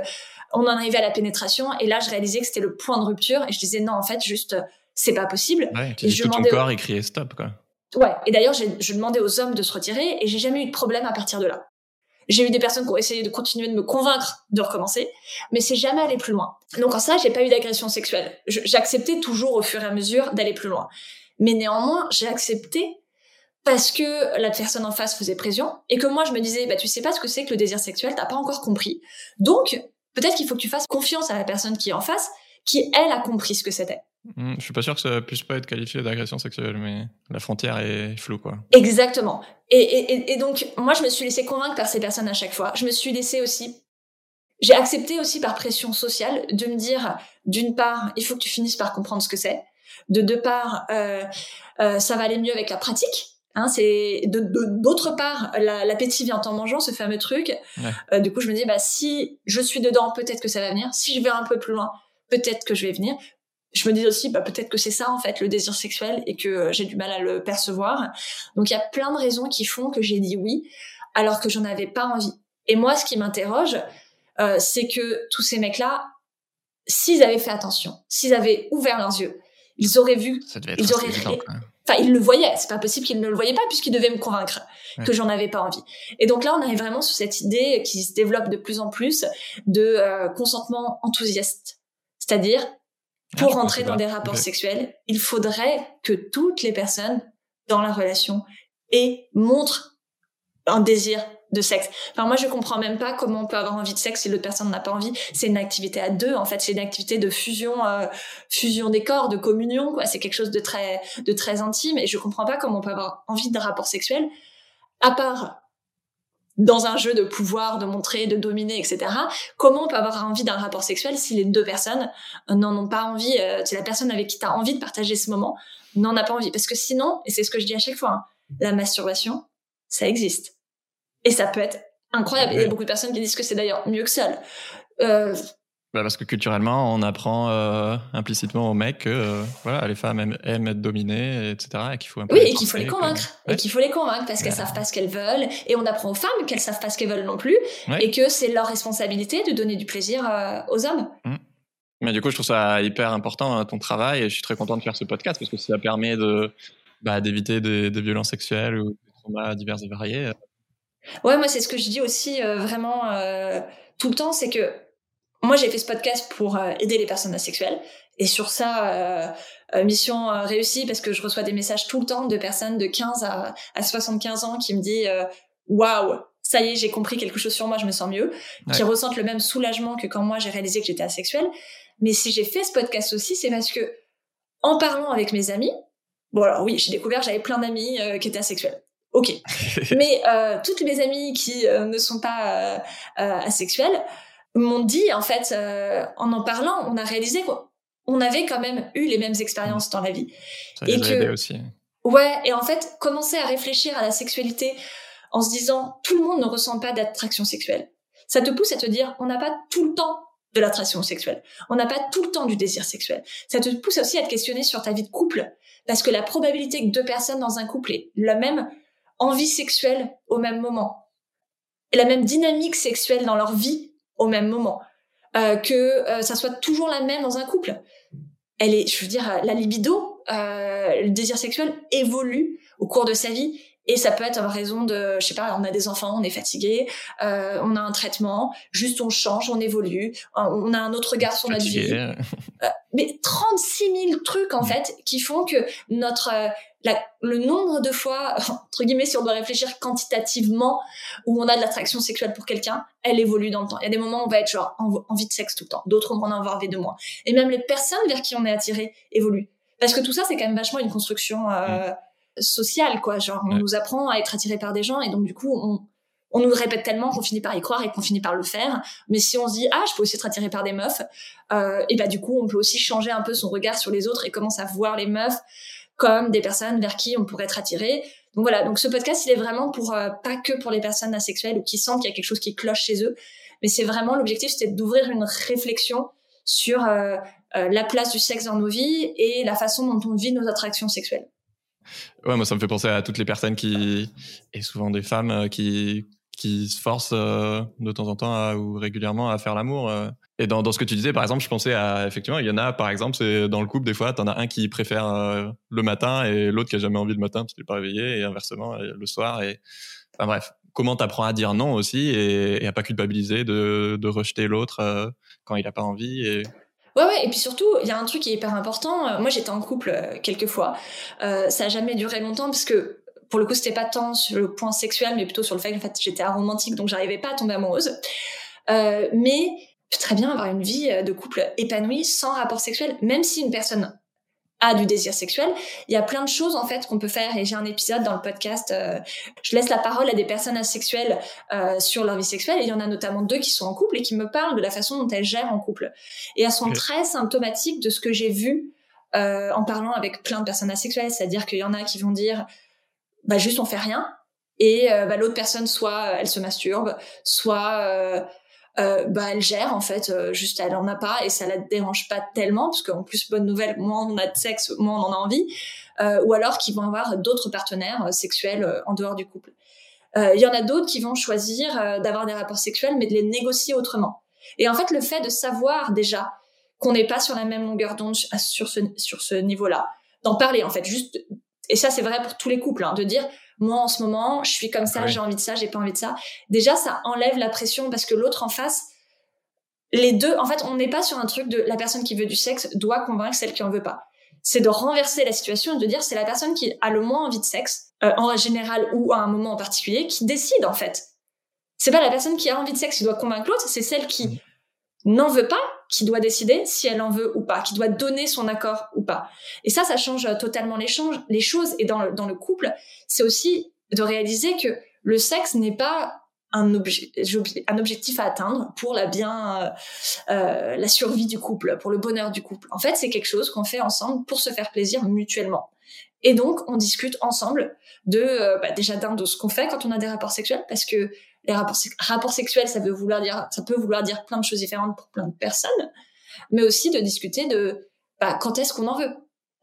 on en arrivait à la pénétration et là je réalisais que c'était le point de rupture et je disais non en fait juste c'est pas possible et je tout ton corps et stop quoi ouais et d'ailleurs je demandais aux hommes de se retirer et j'ai jamais eu de problème à partir de là j'ai eu des personnes qui ont essayé de continuer de me convaincre de recommencer, mais c'est jamais allé plus loin. Donc en ça, j'ai pas eu d'agression sexuelle. J'acceptais toujours au fur et à mesure d'aller plus loin. Mais néanmoins, j'ai accepté parce que la personne en face faisait pression et que moi je me disais bah tu sais pas ce que c'est que le désir sexuel, t'as pas encore compris. Donc peut-être qu'il faut que tu fasses confiance à la personne qui est en face, qui elle a compris ce que c'était. Hmm, je suis pas sûr que ça puisse pas être qualifié d'agression sexuelle, mais la frontière est floue, quoi. Exactement. Et, et, et, donc, moi, je me suis laissé convaincre par ces personnes à chaque fois. Je me suis laissé aussi, j'ai accepté aussi par pression sociale de me dire, d'une part, il faut que tu finisses par comprendre ce que c'est. De deux parts, euh, euh, ça va aller mieux avec la pratique. Hein, c'est de d'autre part l'appétit vient en mangeant ce fameux truc euh, du coup je me dis bah si je suis dedans peut-être que ça va venir si je vais un peu plus loin peut-être que je vais venir je me dis aussi bah peut-être que c'est ça en fait le désir sexuel et que euh, j'ai du mal à le percevoir. Donc il y a plein de raisons qui font que j'ai dit oui alors que j'en avais pas envie. Et moi ce qui m'interroge euh, c'est que tous ces mecs là s'ils avaient fait attention, s'ils avaient ouvert leurs yeux, ils auraient vu, ils auraient Enfin, il le voyait. C'est pas possible qu'il ne le voyait pas puisqu'il devait me convaincre que j'en avais pas envie. Et donc là, on arrive vraiment sur cette idée qui se développe de plus en plus de euh, consentement enthousiaste. C'est-à-dire, ah, pour rentrer dans des rapports sexuels, il faudrait que toutes les personnes dans la relation aient, montrent un désir de sexe. Enfin, moi, je comprends même pas comment on peut avoir envie de sexe si l'autre personne n'a pas envie. C'est une activité à deux, en fait. C'est une activité de fusion, euh, fusion des corps, de communion, quoi. C'est quelque chose de très, de très intime. Et je comprends pas comment on peut avoir envie de rapport sexuel, à part dans un jeu de pouvoir, de montrer, de dominer, etc. Comment on peut avoir envie d'un rapport sexuel si les deux personnes n'en ont pas envie, euh, si la personne avec qui tu as envie de partager ce moment n'en a pas envie? Parce que sinon, et c'est ce que je dis à chaque fois, hein, la masturbation, ça existe et ça peut être incroyable. Il y a beaucoup de personnes qui disent que c'est d'ailleurs mieux que seul. Euh, bah parce que culturellement, on apprend euh, implicitement aux mecs que euh, voilà, les femmes aiment, être dominées, etc. Et qu'il faut un oui, et qu'il faut les convaincre. Et qu'il faut les convaincre parce qu'elles savent pas ce qu'elles veulent. Et on apprend aux femmes qu'elles savent pas ce qu'elles veulent non plus. Et que c'est leur responsabilité de donner du plaisir aux hommes. Mmh. Mais du coup, je trouve ça hyper important, hein, ton travail. Et je suis très content de faire ce podcast parce que ça permet de bah, d'éviter des, des, violences sexuelles ou des traumas divers et variés. Ouais, moi, c'est ce que je dis aussi euh, vraiment euh, tout le temps, c'est que moi, j'ai fait ce podcast pour euh, aider les personnes asexuelles. Et sur ça, mission réussie parce que je reçois des messages tout le temps de personnes de 15 à, à 75 ans qui me disent Waouh, ça y est, j'ai compris quelque chose sur moi, je me sens mieux. Qui ressentent le même soulagement que quand moi, j'ai réalisé que j'étais asexuelle. Mais si j'ai fait ce podcast aussi, c'est parce que en parlant avec mes amis, bon alors oui, j'ai découvert j'avais plein d'amis qui étaient asexuels. Ok. Mais euh, toutes mes amies qui euh, ne sont pas euh, asexuelles m'ont dit, en fait, en en parlant, on a réalisé qu'on avait quand même eu les mêmes expériences dans la vie. Ça et que, aussi. Ouais, et en fait, commencer à réfléchir à la sexualité en se disant, tout le monde ne ressent pas d'attraction sexuelle. Ça te pousse à te dire, on n'a pas tout le temps de l'attraction sexuelle. On n'a pas tout le temps du désir sexuel. Ça te pousse aussi à te questionner sur ta vie de couple. Parce que la probabilité que deux personnes dans un couple aient la même envie sexuelle au même moment, et la même dynamique sexuelle dans leur vie au même moment, euh, que euh, ça soit toujours la même dans un couple. Elle est, je veux dire, la libido, euh, le désir sexuel évolue au cours de sa vie et ça peut être en raison de, je sais pas, on a des enfants, on est fatigué, euh, on a un traitement, juste on change, on évolue, on a un autre regard sur notre vie. Euh, mais 36 000 trucs en fait qui font que notre euh, la, le nombre de fois, entre guillemets, si on doit réfléchir quantitativement, où on a de l'attraction sexuelle pour quelqu'un, elle évolue dans le temps. Il y a des moments où on va être genre en, envie de sexe tout le temps, d'autres on va en avoir envie de moins. Et même les personnes vers qui on est attiré évoluent. Parce que tout ça, c'est quand même vachement une construction euh, mm social, quoi. Genre, on nous apprend à être attiré par des gens et donc, du coup, on, on nous répète tellement qu'on finit par y croire et qu'on finit par le faire. Mais si on se dit, ah, je peux aussi être attiré par des meufs, euh, et bah, du coup, on peut aussi changer un peu son regard sur les autres et commence à voir les meufs comme des personnes vers qui on pourrait être attiré. Donc voilà, donc ce podcast, il est vraiment pour, euh, pas que pour les personnes asexuelles ou qui sentent qu'il y a quelque chose qui cloche chez eux, mais c'est vraiment l'objectif, c'était d'ouvrir une réflexion sur euh, euh, la place du sexe dans nos vies et la façon dont on vit nos attractions sexuelles. Ouais, moi, ça me fait penser à toutes les personnes qui, et souvent des femmes, euh, qui, qui se forcent euh, de temps en temps ou régulièrement à faire l'amour. Euh. Et dans, dans ce que tu disais, par exemple, je pensais à, effectivement, il y en a, par exemple, c'est dans le couple, des fois, t'en as un qui préfère le matin et l'autre qui a jamais envie le matin parce qu'il est pas réveillé, et inversement, le soir. Et, enfin bref, comment t'apprends à dire non aussi et, et à pas culpabiliser de, de rejeter l'autre quand il a pas envie Ouais, ouais, et puis surtout, il y a un truc qui est hyper important. Euh, moi, j'étais en couple euh, quelques fois. Euh, ça a jamais duré longtemps parce que pour le coup, c'était pas tant sur le point sexuel, mais plutôt sur le fait que fait, j'étais aromantique, donc j'arrivais pas à tomber amoureuse. Euh, mais très bien avoir une vie de couple épanouie sans rapport sexuel, même si une personne a du désir sexuel. Il y a plein de choses en fait qu'on peut faire et j'ai un épisode dans le podcast. Euh, je laisse la parole à des personnes asexuelles euh, sur leur vie sexuelle et il y en a notamment deux qui sont en couple et qui me parlent de la façon dont elles gèrent en couple. Et elles sont très symptomatiques de ce que j'ai vu euh, en parlant avec plein de personnes asexuelles. C'est-à-dire qu'il y en a qui vont dire bah juste on fait rien et bah, l'autre personne soit elle se masturbe, soit euh, bah elle gère en fait euh, juste elle en a pas et ça la dérange pas tellement parce qu'en plus bonne nouvelle moins on a de sexe moins on en a envie. Euh, ou alors qu'ils vont avoir d'autres partenaires sexuels en dehors du couple. Il y en a d'autres qui vont choisir d'avoir des rapports sexuels mais de les négocier autrement. Et en fait le fait de savoir déjà qu'on n'est pas sur la même longueur d'onde sur ce sur ce niveau là d'en parler en fait juste et ça c'est vrai pour tous les couples, hein, de dire moi en ce moment je suis comme ça, j'ai envie de ça, j'ai pas envie de ça. Déjà ça enlève la pression parce que l'autre en face, les deux, en fait on n'est pas sur un truc de la personne qui veut du sexe doit convaincre celle qui en veut pas. C'est de renverser la situation et de dire c'est la personne qui a le moins envie de sexe euh, en général ou à un moment en particulier qui décide en fait. C'est pas la personne qui a envie de sexe qui doit convaincre l'autre, c'est celle qui mm. n'en veut pas qui doit décider si elle en veut ou pas, qui doit donner son accord ou pas. Et ça, ça change euh, totalement les, choses. Et dans le, couple, c'est aussi de réaliser que le sexe n'est pas un, objet, un objectif à atteindre pour la bien, euh, euh, la survie du couple, pour le bonheur du couple. En fait, c'est quelque chose qu'on fait ensemble pour se faire plaisir mutuellement. Et donc, on discute ensemble de bah, déjà d'un de ce qu'on fait quand on a des rapports sexuels, parce que les rapports, sexuels, ça veut vouloir dire, ça peut vouloir dire plein de choses différentes pour plein de personnes, mais aussi de discuter de bah, quand est-ce qu'on en veut.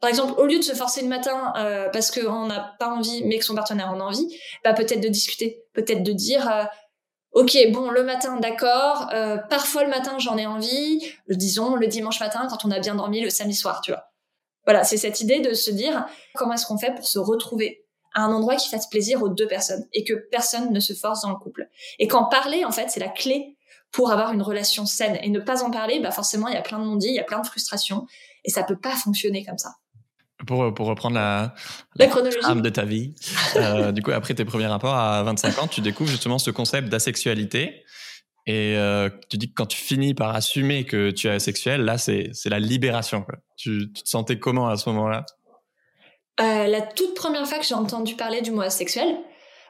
Par exemple, au lieu de se forcer le matin euh, parce qu'on n'a pas envie, mais que son partenaire en a envie, bah, peut-être de discuter, peut-être de dire, euh, ok, bon, le matin, d'accord, euh, parfois le matin j'en ai envie, disons le dimanche matin quand on a bien dormi, le samedi soir, tu vois. Voilà, c'est cette idée de se dire comment est-ce qu'on fait pour se retrouver? À un endroit qui fasse plaisir aux deux personnes et que personne ne se force dans le couple. Et qu'en parler, en fait, c'est la clé pour avoir une relation saine. Et ne pas en parler, bah forcément, il y a plein de non il y a plein de frustrations et ça peut pas fonctionner comme ça. Pour, pour reprendre la, la, trame de ta vie, euh, du coup, après tes premiers rapports à 25 ans, tu découvres justement ce concept d'asexualité. Et euh, tu dis que quand tu finis par assumer que tu es asexuel, là, c'est la libération. Quoi. Tu, tu te sentais comment à ce moment-là? Euh, la toute première fois que j'ai entendu parler du mot asexuel,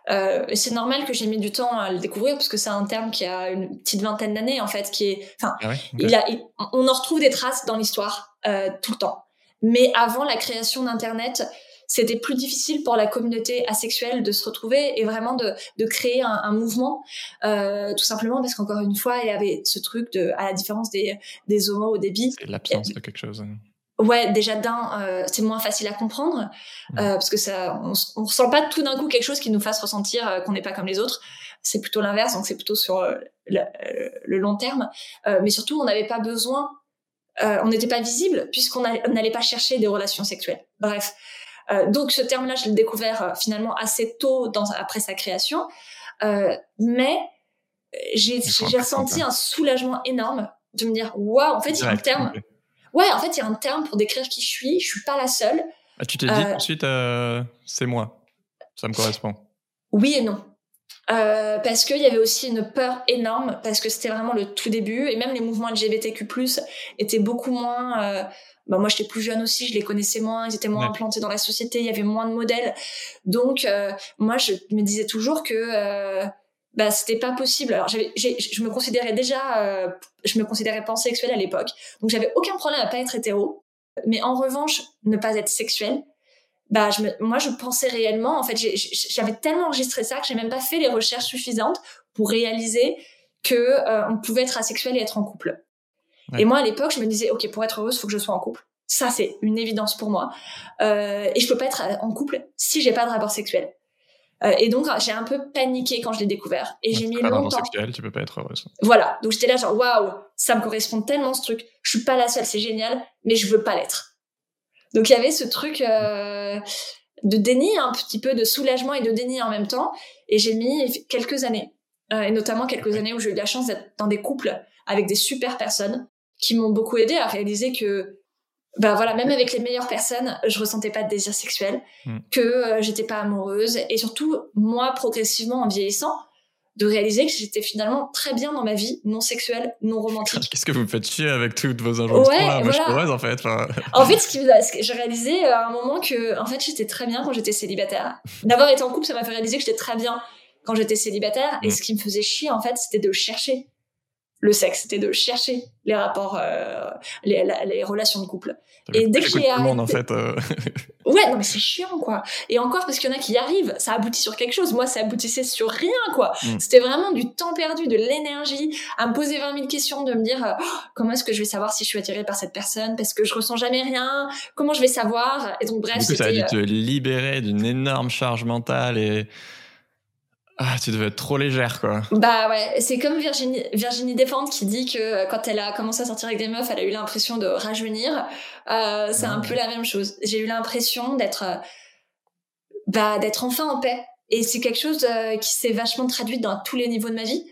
euh, c'est normal que j'ai mis du temps à le découvrir parce que c'est un terme qui a une petite vingtaine d'années en fait, qui est, enfin, ah il a, on en retrouve des traces dans l'histoire euh, tout le temps. Mais avant la création d'Internet, c'était plus difficile pour la communauté asexuelle de se retrouver et vraiment de, de créer un, un mouvement, euh, tout simplement parce qu'encore une fois, il y avait ce truc de, à la différence des, des homos ou des bi. C'est l'absence de quelque chose. Hein. Ouais, déjà d'un, euh, c'est moins facile à comprendre euh, parce que ça, on, on ressent pas tout d'un coup quelque chose qui nous fasse ressentir euh, qu'on n'est pas comme les autres. C'est plutôt l'inverse, donc c'est plutôt sur euh, le, le, long terme. mais surtout, on n'avait pas besoin, on n'était pas visible puisqu'on n'allait pas chercher des relations sexuelles. Bref, donc ce terme-là, je l'ai découvert finalement assez tôt dans, après sa création, mais j'ai ressenti un soulagement énorme de me dire waouh, en fait, il y a un terme ouais, en fait, il y a un terme pour décrire qui je suis. Je suis pas la seule. Ah, tu t'es dit euh, ensuite, euh, c'est moi. Ça me correspond. Oui et non. Euh, parce qu'il y avait aussi une peur énorme, parce que c'était vraiment le tout début, et même les mouvements LGBTQ+, étaient beaucoup moins... Euh, bah moi, j'étais plus jeune aussi, je les connaissais moins, ils étaient moins implantés dans la société, il y avait moins de modèles. Donc, euh, moi, je me disais toujours que bah c'était pas possible. Alors j'avais, je me considérais déjà, euh, je me considérais pansexuelle à l'époque, donc j'avais aucun problème à pas être hétéro. Mais en revanche, ne pas être sexuelle, bah je me, moi je pensais réellement, en fait, j'avais tellement enregistré ça que j'ai même pas fait les recherches suffisantes pour réaliser que euh, on pouvait être asexuel et être en couple. Et moi à l'époque, je me disais, ok, pour être heureuse, faut que je sois en couple. Ça c'est une évidence pour moi. Euh, et je peux pas être en couple si j'ai pas de rapport sexuel. Euh, et donc j'ai un peu paniqué quand je l'ai découvert et j'ai mis longtemps. Sexuel, tu peux pas être heureuse. Voilà, donc j'étais là genre waouh, ça me correspond tellement ce truc. Je suis pas la seule, c'est génial, mais je veux pas l'être. Donc il y avait ce truc euh, de déni, un petit peu de soulagement et de déni en même temps. Et j'ai mis quelques années, euh, et notamment quelques années où j'ai eu la chance d'être dans des couples avec des super personnes qui m'ont beaucoup aidé à réaliser que bah voilà, même avec les meilleures personnes, je ressentais pas de désir sexuel, hmm. que euh, j'étais pas amoureuse, et surtout moi progressivement en vieillissant, de réaliser que j'étais finalement très bien dans ma vie non sexuelle, non romantique. Qu'est-ce que vous me faites chier avec toutes vos injonctions ouais, Moi, je suis heureuse en fait. En fait, ce qui, j'ai réalisé euh, à un moment que en fait j'étais très bien quand j'étais célibataire. D'avoir été en couple, ça m'a fait réaliser que j'étais très bien quand j'étais célibataire, et hmm. ce qui me faisait chier en fait, c'était de chercher le sexe, c'était de chercher les rapports, euh, les, les, relations de couple. Et dès que j'ai arrêté... monde en fait. Euh. ouais, non mais c'est chiant quoi. Et encore parce qu'il y en a qui y arrivent, ça aboutit sur quelque chose. Moi, ça aboutissait sur rien quoi. Mm. C'était vraiment du temps perdu, de l'énergie, à me poser 20 000 questions, de me dire euh, oh, comment est-ce que je vais savoir si je suis attirée par cette personne? Parce que je ressens jamais rien. Comment je vais savoir? Et donc bref, du coup, ça a dû te libérer d'une énorme charge mentale et ah, tu devais être trop légère, quoi. Bah ouais, c'est comme Virginie, Virginie Despentes qui dit que quand elle a commencé à sortir avec des meufs, elle a eu l'impression de rajeunir. Euh, c'est un peu la même chose. J'ai eu l'impression d'être, euh, bah d'être enfin en paix. Et c'est quelque chose euh, qui s'est vachement traduit dans tous les niveaux de ma vie.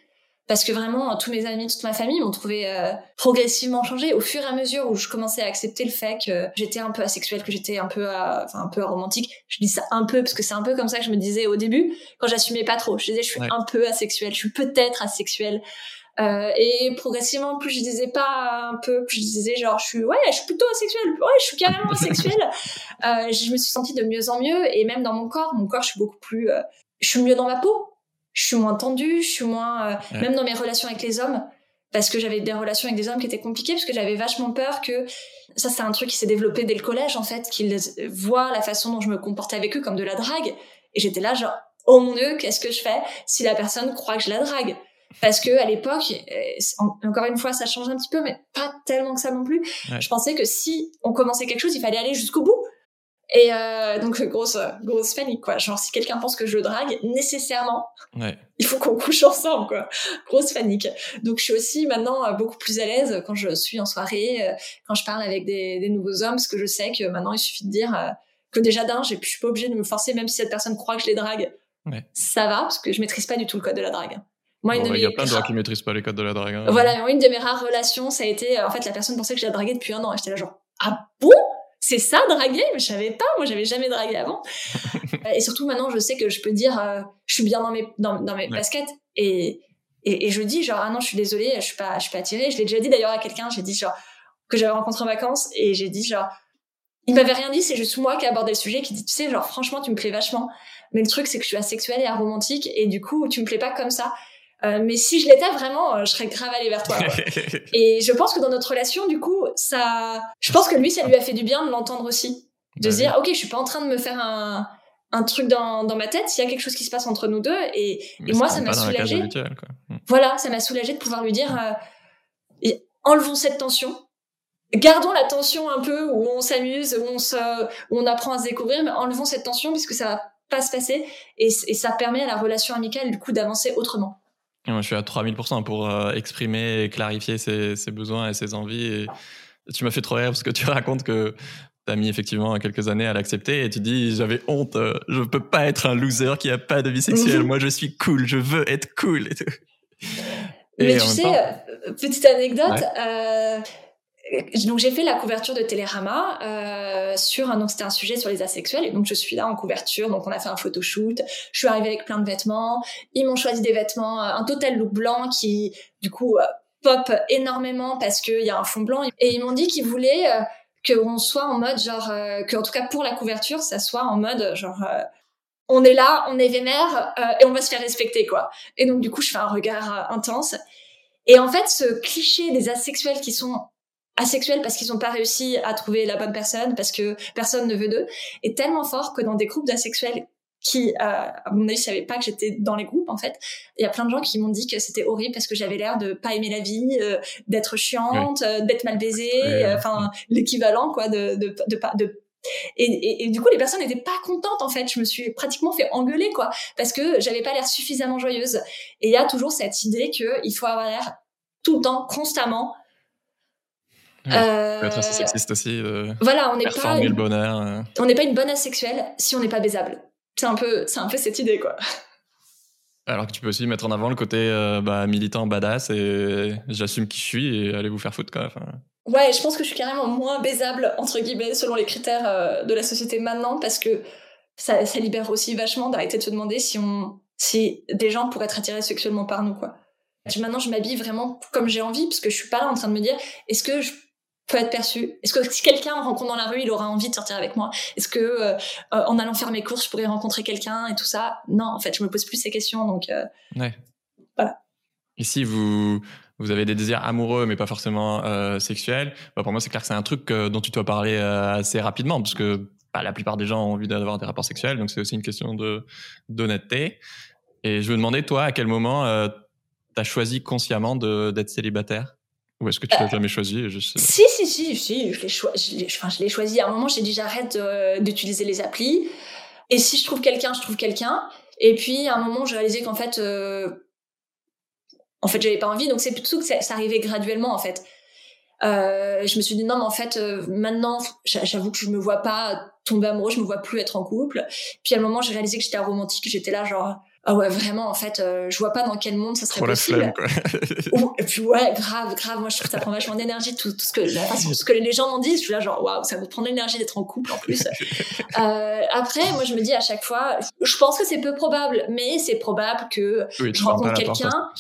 Parce que vraiment, tous mes amis, toute ma famille m'ont trouvé euh, progressivement changé au fur et à mesure où je commençais à accepter le fait que j'étais un peu asexuelle, que j'étais un peu, enfin un peu aromantique. Je dis ça un peu parce que c'est un peu comme ça que je me disais au début quand j'assumais pas trop. Je disais je suis un peu asexuelle, je suis peut-être asexuelle. Euh, et progressivement, plus je disais pas un peu, plus je disais genre je suis ouais, je suis plutôt asexuelle, ouais, je suis carrément asexuelle. euh, je me suis sentie de mieux en mieux et même dans mon corps, mon corps, je suis beaucoup plus, euh, je suis mieux dans ma peau, je suis moins tendue, je suis moins, euh, même dans mes relations avec les hommes, parce que j'avais des relations avec des hommes qui étaient compliquées, parce que j'avais vachement peur que ça c'est un truc qui s'est développé dès le collège en fait, qu'ils voient la façon dont je me comportais avec eux comme de la drague, et j'étais là genre oh mon dieu, qu'est-ce que je fais si la personne croit que je la drague? Parce que à l'époque, euh, encore une fois, ça change un petit peu, mais pas tellement que ça non plus. Je pensais que si on commençait quelque chose, il fallait aller jusqu'au bout. Et euh, donc grosse grosse panique quoi. Genre si quelqu'un pense que je le drague, nécessairement, ouais. il faut qu'on couche ensemble quoi. Grosse panique. Donc je suis aussi maintenant euh, beaucoup plus à l'aise quand je suis en soirée, quand je parle avec des, des, nouveaux hommes, parce que je sais que maintenant il suffit de dire que déjà d'un, je suis pas obligée de me forcer, même si cette personne croit que je les drague. Ouais. Ça va parce que je maîtrise pas du tout le code de la drague. Moi, il y a plein de gens qui maîtrisent pas les codes de la drague. Hein. Voilà, une de mes rares relations, ça a été, en fait, la personne pensait que je la draguais depuis un an. Et j'étais là genre, ah bon? C'est ça draguer mais je savais pas moi j'avais jamais dragué avant. Et surtout maintenant je sais que je peux dire euh, je suis bien dans mes dans, dans mes baskets. Et, et, et je dis genre ah non je suis désolée je suis pas je suis pas attirée. Je l'ai déjà dit d'ailleurs à quelqu'un j'ai dit genre que j'avais rencontré en vacances et j'ai dit genre il m'avait rien dit c'est juste moi qui abordé le sujet qui dit tu sais genre franchement tu me plais vachement. Mais le truc c'est que je suis asexuelle et aromantique et du coup tu me plais pas comme ça euh, mais si je l'étais vraiment, euh, je serais grave allée vers toi. et je pense que dans notre relation, du coup, ça, je pense que lui, ça lui a fait du bien de l'entendre aussi, de se dire, ok, je suis pas en train de me faire un, un truc dans, dans ma tête. S'il y a quelque chose qui se passe entre nous deux, et, et moi, ça m'a soulagé. Hmm. Voilà, ça m'a soulagé de pouvoir lui dire, euh, enlevons cette tension. Gardons la tension un peu où on s'amuse, où on se, où on apprend à se découvrir, mais enlevons cette tension puisque ça va pas se passer et, et ça permet à la relation amicale du coup d'avancer autrement. Moi, je suis à 3000% pour euh, exprimer et clarifier ses, ses, besoins et ses envies. Et tu m'as fait trop rire parce que tu racontes que tu as mis effectivement quelques années à l'accepter et tu dis j'avais honte, euh, je peux pas être un loser qui a pas de vie sexuelle. Moi, je suis cool, je veux être cool et tout. Mais tu sais, euh, petite anecdote, euh, donc j'ai fait la couverture de Télérama euh, sur un donc c'était un sujet sur les asexuels et donc je suis là en couverture donc on a fait un photoshoot. Je suis arrivée avec plein de vêtements. Ils m'ont choisi des vêtements euh, un total look blanc qui du coup euh, pop énormément parce qu'il y a un fond blanc. Et ils m'ont dit qu'ils voulaient euh, qu'on soit en mode genre que en tout cas pour la couverture ça soit en mode genre on est là on est vénère et on va se faire respecter quoi. Et donc du coup je fais un regard intense. Et en fait ce cliché des asexuels qui sont asexuels parce qu'ils n'ont pas réussi à trouver la bonne personne, parce que personne ne veut d'eux, est tellement fort que dans des groupes d'asexuels qui, euh, à mon avis, savaient pas que j'étais dans les groupes, en fait. Il y a plein de gens qui m'ont dit que c'était horrible parce que j'avais l'air de pas aimer la vie, euh, d'être chiante, euh, d'être mal baisée, enfin, l'équivalent, quoi, de, de, de, de et, et, du coup, les personnes n'étaient pas contentes en fait. Je me suis pratiquement fait engueuler quoi, parce que j'avais pas l'air suffisamment joyeuse. Et il y a toujours cette idée que il faut avoir l'air tout le temps, constamment, euh, peut être assez sexiste aussi. voilà, on n'est pas. le bonheur. Euh. On n'est pas une bonne asexuelle si on n'est pas baisable. C'est un peu, c'est un peu cette idée, quoi. Alors que tu peux aussi mettre en avant le côté euh, bah, militant, badass et j'assume qui je suis et allez vous faire foutre, quoi. Enfin... Ouais, je pense que je suis carrément moins baisable, entre guillemets, selon les critères de la société maintenant, parce que ça, ça libère aussi vachement d'arrêter de se demander si on, si des gens pourraient être attirés sexuellement par nous, quoi. Maintenant, je m'habille vraiment comme j'ai envie, parce que je suis pas là en train de me dire, est-ce que je peut être perçu Est-ce que si quelqu'un me rencontre dans la rue, il aura envie de sortir avec moi? Est-ce que euh, euh, en allant faire mes courses, je pourrais rencontrer quelqu'un et tout ça? Non, en fait, je me pose plus ces questions. Donc, euh, ouais. voilà. Ici, vous vous avez des désirs amoureux, mais pas forcément euh, sexuels. Bah, pour moi, c'est clair que c'est un truc dont tu dois parler assez rapidement, parce que bah, la plupart des gens ont envie d'avoir des rapports sexuels, donc c'est aussi une question de d'honnêteté. Et je me demandais, toi, à quel moment tu as choisi consciemment d'être célibataire? Ou est-ce que tu l'as euh, jamais choisi Si, si, si, si, je l'ai choisi. Enfin, choisi. À un moment, j'ai dit j'arrête euh, d'utiliser les applis. Et si je trouve quelqu'un, je trouve quelqu'un. Et puis, à un moment, j'ai réalisé qu'en fait, euh, en fait, j'avais pas envie. Donc, c'est plutôt que ça, arrivait graduellement, en fait. Euh, je me suis dit non mais en fait euh, maintenant j'avoue que je me vois pas tomber amoureux, je me vois plus être en couple. Puis à un moment j'ai réalisé que j'étais romantique, j'étais là genre ah ouais vraiment en fait euh, je vois pas dans quel monde ça serait possible. quoi. et puis ouais grave grave moi je trouve que ça prend vachement d'énergie tout, tout ce que la façon, ce que les gens m'en disent je suis là genre waouh ça vous prend de l'énergie d'être en couple en plus. euh, après moi je me dis à chaque fois je pense que c'est peu probable mais c'est probable que je rencontre quelqu'un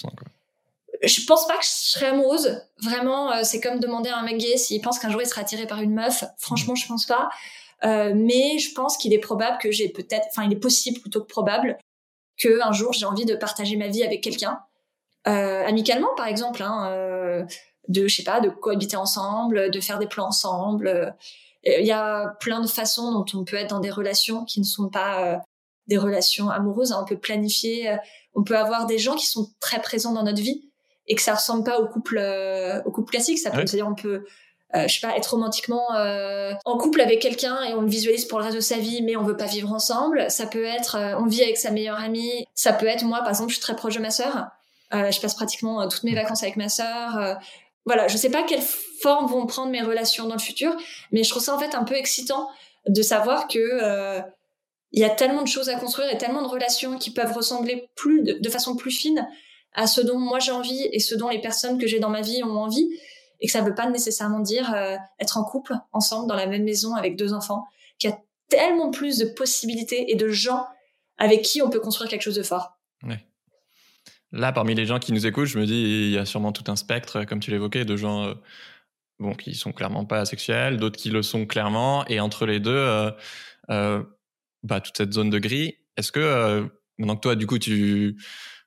je pense pas que je serais amoureuse. Vraiment, euh, c'est comme demander à un mec gay s'il pense qu'un jour il sera attiré par une meuf. Franchement, je pense pas. Euh, mais je pense qu'il est probable que j'ai peut-être, enfin, il est possible plutôt que probable que un jour j'ai envie de partager ma vie avec quelqu'un, euh, amicalement par exemple, hein, euh, de, je sais pas, de cohabiter ensemble, de faire des plans ensemble. Il y a plein de façons dont on peut être dans des relations qui ne sont pas des relations amoureuses. Hein. On peut planifier, on peut avoir des gens qui sont très présents dans notre vie et que ça ressemble pas au couple euh, au couple classique ça peut ouais. c'est-à-dire on peut euh, je sais pas être romantiquement euh, en couple avec quelqu'un et on le visualise pour le reste de sa vie mais on veut pas vivre ensemble ça peut être euh, on vit avec sa meilleure amie ça peut être moi par exemple je suis très proche de ma sœur. Euh, je passe pratiquement toutes mes vacances avec ma sœur voilà je sais pas quelle forme vont prendre mes relations dans le futur mais je trouve ça en fait un peu excitant de savoir que il y a tellement de choses à construire et tellement de relations qui peuvent ressembler plus de, de façon plus fine à ce dont moi j'ai envie et ce dont les personnes que j'ai dans ma vie ont envie et que ça ne veut pas nécessairement dire euh, être en couple ensemble dans la même maison avec deux enfants qu'il y a tellement plus de possibilités et de gens avec qui on peut construire quelque chose de fort. Ouais. Là, parmi les gens qui nous écoutent, je me dis, il y a sûrement tout un spectre, comme tu l'évoquais, de gens euh, bon, qui sont clairement pas asexuels, d'autres qui le sont clairement, et entre les deux, euh, euh bah, toute cette zone de gris. Est-ce que, maintenant que toi, du coup, tu,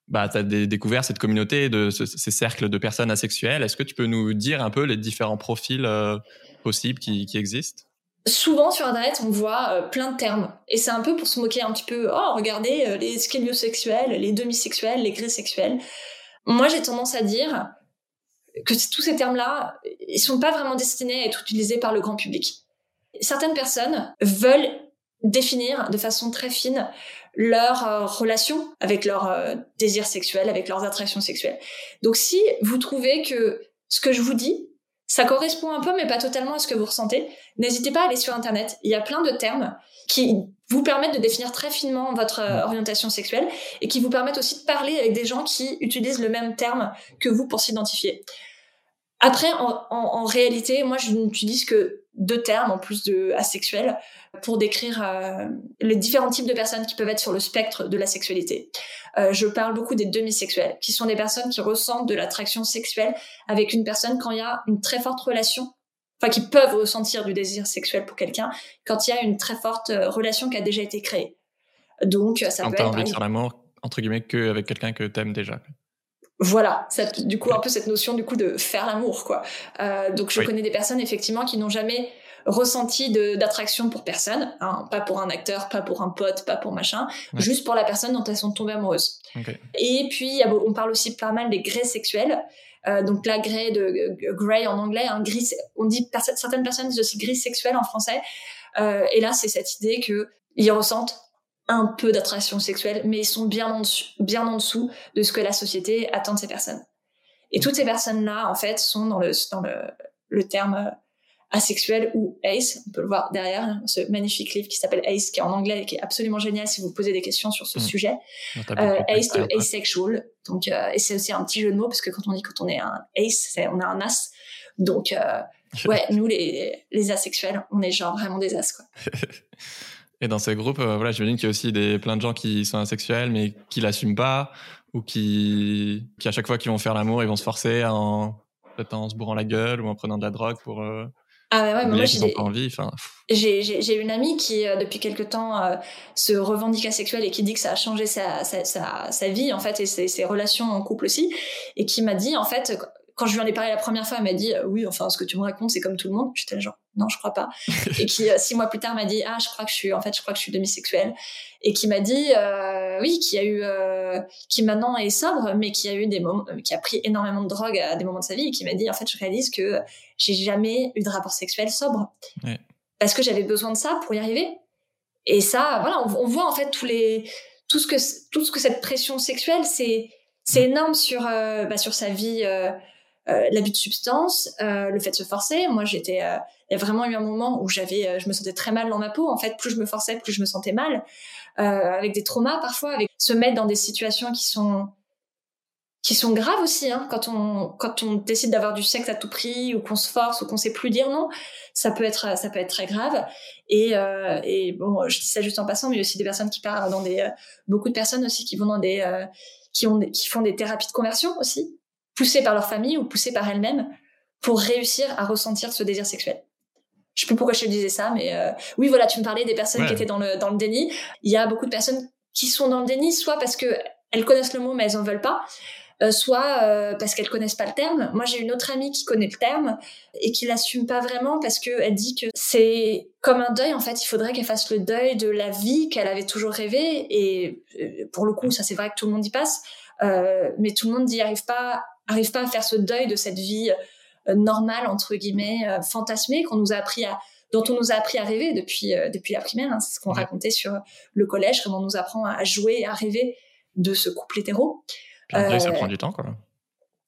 bah, tu as découvert cette communauté, ces cercles de personnes asexuelles. Est-ce que tu peux nous dire un peu les différents profils euh, possibles qui, existent? Souvent sur Internet, on voit euh, plein de termes. Et c'est un peu pour se moquer un petit peu. Oh, regardez euh, les scéliosexuels, les demisexuels, les grisexuels. Moi, j'ai tendance à dire que tous ces termes-là, ils sont pas vraiment destinés à être utilisés par le grand public. Certaines personnes veulent définir de façon très fine leur euh, relation avec leur euh, désir sexuel, avec leurs attractions sexuelles. Donc si vous trouvez que ce que je vous dis, ça correspond un peu mais pas totalement à ce que vous ressentez, n'hésitez pas à aller sur internet, il y a plein de termes qui vous permettent de définir très finement votre euh, orientation sexuelle et qui vous permettent aussi de parler avec des gens qui utilisent le même terme que vous pour s'identifier. Après, en, réalité, moi, je n'utilise que deux termes en plus de asexuel pour décrire euh, les différents types de personnes qui peuvent être sur le spectre de la sexualité. Euh, je parle beaucoup des demi-sexuels, qui sont des personnes qui ressentent de l'attraction sexuelle avec une personne quand il y a une très forte relation, enfin qui peuvent ressentir du désir sexuel pour quelqu'un quand il y a une très forte euh, relation qui a déjà été créée. Donc ça quand peut être envie de faire l'amour entre guillemets que avec quelqu'un que t'aimes déjà. Voilà, du coup un peu cette notion du coup de faire l'amour quoi. Euh, donc je oui. connais des personnes effectivement qui n'ont jamais ressenti d'attraction pour personne, hein, pas pour un acteur, pas pour un pote, pas pour machin, ouais. juste pour la personne dont elles sont tombées amoureuses. Okay. Et puis on parle aussi pas mal des grès sexuels. Euh, donc la grey de euh, grey en anglais, hein, gris, on dit certaines personnes disent aussi gris sexuel en français. Euh, et là c'est cette idée que ils ressentent un peu d'attraction sexuelle, mais ils sont bien en, dessous, bien en dessous de ce que la société attend de ces personnes. Et toutes ces personnes-là, en fait, sont dans le, dans le, le terme euh, asexuel ou ace. On peut le voir derrière hein, ce magnifique livre qui s'appelle Ace, qui est en anglais et qui est absolument génial si vous posez des questions sur ce mmh. sujet. Euh, ace de asexual. Donc, euh, et c'est aussi un petit jeu de mots parce que quand on dit quand on est un ace, c'est on a un as. Donc, euh, ouais, nous les, les asexuels, on est genre vraiment des as quoi. Et dans ces groupes, euh, voilà, j'imagine qu'il y a aussi des, plein de gens qui sont asexuels, mais qui l'assument pas, ou qui, qui à chaque fois qu'ils vont faire l'amour, ils vont se forcer en, en se bourrant la gueule ou en prenant de la drogue pour. Euh, ah ouais, ouais mais moi j'ai des... envie. J'ai une amie qui euh, depuis quelque temps euh, se revendique asexuelle et qui dit que ça a changé sa, sa, sa, sa vie en fait et ses, ses, relations en couple aussi et qui m'a dit en fait quand je lui en ai parlé la première fois, elle m'a dit oui, enfin ce que tu me racontes, c'est comme tout le monde. J'étais genre non, je crois pas. et qui euh, six mois plus tard m'a dit ah, je crois que je suis en fait, je crois que je suis demisexuelle. Et qui m'a dit euh, oui, qui a eu, euh, qui maintenant est sobre, mais qui a eu des moments, qui a pris énormément de drogue à des moments de sa vie, et qui m'a dit en fait, je réalise que j'ai jamais eu de rapport sexuel sobre ouais. parce que j'avais besoin de ça pour y arriver. Et ça, voilà, on, on voit en fait tous les tout ce que tout ce que cette pression sexuelle, c'est c'est énorme sur euh, bah, sur sa vie. Euh, l'abus de substance, le fait de se forcer. Moi, j'étais, il y a vraiment eu un moment où j'avais, je me sentais très mal dans ma peau. En fait, plus je me forçais, plus je me sentais mal, avec des traumas parfois, avec se mettre dans des situations qui sont qui sont graves aussi hein, quand on quand on décide d'avoir du sexe à tout prix ou qu'on se force ou qu'on sait plus dire non ça peut être ça peut être très grave et euh, et bon je dis ça juste en passant mais aussi des personnes qui partent dans des euh, beaucoup de personnes aussi qui vont dans des euh, qui ont qui font des thérapies de conversion aussi poussées par leur famille ou poussées par elles-mêmes pour réussir à ressentir ce désir sexuel je sais plus pourquoi je te disais ça mais euh, oui voilà tu me parlais des personnes qui étaient dans le dans le déni il y a beaucoup de personnes qui sont dans le déni soit parce que elles connaissent le mot mais elles en veulent pas euh, soit euh, parce qu'elles connaissent pas le terme. Moi, j'ai une autre amie qui connaît le terme et qui l'assume pas vraiment parce que elle dit que c'est comme un deuil. En fait, il faudrait qu'elle fasse le deuil de la vie qu'elle avait toujours rêvé. Et euh, pour le coup, ça c'est vrai que tout le monde y passe, mais tout le monde n'y arrive pas, arrive pas à faire ce deuil de cette vie normale entre guillemets, fantasmée qu'on nous a appris à dont on nous a appris à rêver depuis depuis la primaire. Hein. c'est ce qu'on racontait sur le collège, comment on nous apprend à jouer, à rêver de ce couple hétéro. Puis le deuil, ça euh, prend du temps, quoi.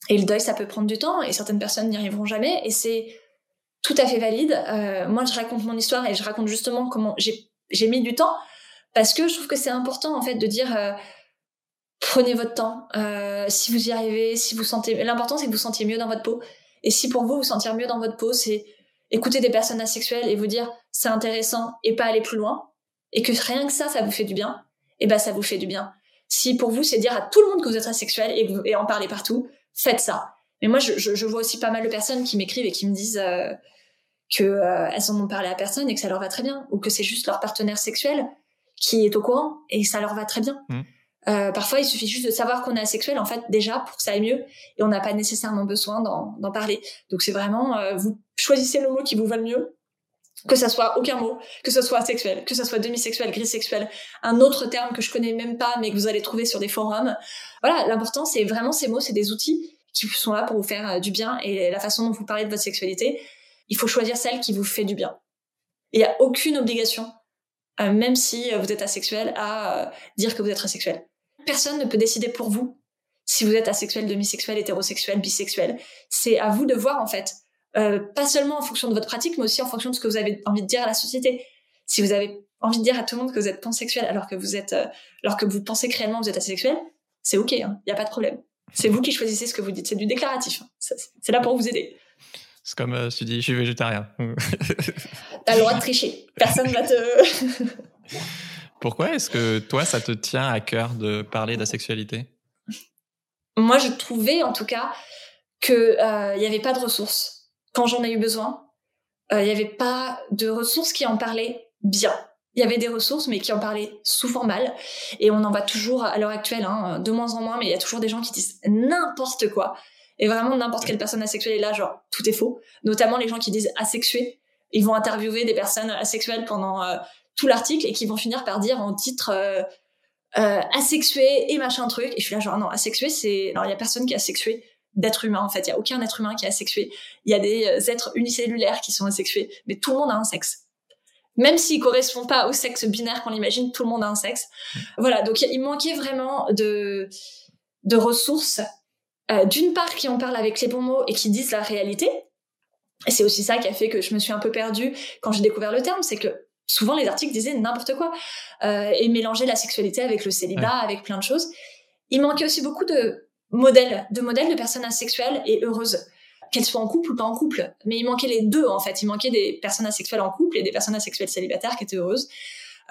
Et le deuil, ça peut prendre du temps, et certaines personnes n'y arriveront jamais, et c'est tout à fait valide. Euh, moi, je raconte mon histoire et je raconte justement comment j'ai mis du temps, parce que je trouve que c'est important, en fait, de dire euh, prenez votre temps. Euh, si vous y arrivez, si vous sentez, l'important c'est que vous sentiez mieux dans votre peau. Et si pour vous vous sentir mieux dans votre peau, c'est écouter des personnes asexuelles et vous dire c'est intéressant et pas aller plus loin, et que rien que ça, ça vous fait du bien, et ben ça vous fait du bien. Si pour vous, c'est dire à tout le monde que vous êtes asexuel et, et en parler partout, faites ça. Mais moi, je, je, je, vois aussi pas mal de personnes qui m'écrivent et qui me disent euh, que euh, elles en ont parlé à personne et que ça leur va très bien, ou que c'est juste leur partenaire sexuel qui est au courant et ça leur va très bien. Mmh. Euh, parfois, il suffit juste de savoir qu'on est asexuel, en fait, déjà, pour que ça aille mieux, et on n'a pas nécessairement besoin d'en parler. Donc, c'est vraiment, euh, vous choisissez le mot qui vous va le mieux, que ça soit aucun mot, que ce soit sexuel, que ce soit demi-sexuel, gris-sexuel, un autre terme que je connais même pas, mais que vous allez trouver sur des forums. Voilà, l'important, c'est vraiment ces mots, c'est des outils qui sont là pour vous faire euh, du bien et la façon dont vous parlez de votre sexualité, il faut choisir celle qui vous fait du bien. Il n'y a aucune obligation, même si euh, vous êtes asexuel, à dire que vous êtes asexuel. Personne ne peut décider pour vous si vous êtes asexuel, demi-sexuel, hétérosexuel, bisexuel. C'est à vous de voir, en fait. Euh, pas seulement en fonction de votre pratique, mais aussi en fonction de ce que vous avez envie de dire à la société. Si vous avez envie de dire à tout le monde que vous êtes pansexuel alors que vous êtes, euh, alors que vous pensez que réellement vous êtes asexuel, c'est ok, il hein, n'y a pas de problème. C'est vous qui choisissez ce que vous dites, c'est du déclaratif. Hein. C'est là pour vous aider. C'est comme euh, si tu dis je suis végétarien. T'as le droit de tricher. Personne va te. Pourquoi est-ce que toi ça te tient à cœur de parler d'asexualité Moi je trouvais en tout cas qu'il n'y avait pas de ressources quand j'en ai eu besoin, euh, il n'y avait pas de ressources qui en parlaient bien. Il y avait des ressources, mais qui en parlaient souvent mal. Et on en voit toujours à l'heure actuelle, hein, de moins en moins, mais il y a toujours des gens qui disent n'importe quoi. Et vraiment, n'importe quelle personne asexuelle est là, genre, tout est faux. Notamment les gens qui disent asexués. Ils vont interviewer des personnes asexuelles pendant euh, tout l'article et qui vont finir par dire en titre euh, euh, asexué et machin truc. Et je suis là, genre, non, asexué, c'est... Alors, il y a personne qui est asexué d'être humain en fait. Il y a aucun être humain qui est asexué. Il y a des euh, êtres unicellulaires qui sont asexués, mais tout le monde a un sexe. Même s'il correspond pas au sexe binaire qu'on imagine, tout le monde a un sexe. Voilà, donc il manquait vraiment de de ressources euh, d'une part qui en parlent avec les bons mots et qui disent la réalité. Et c'est aussi ça qui a fait que je me suis un peu perdue quand j'ai découvert le terme, c'est que souvent les articles disaient n'importe quoi euh, et mélanger la sexualité avec le célibat, avec plein de choses. Il manquait aussi beaucoup de modèles, de modèles de personnes asexuelles et heureuses qu'elles soient en couple ou pas en couple. Mais il manquait les deux, en fait. Il manquait des personnes asexuelles en couple et des personnes asexuelles célibataires qui étaient heureuses.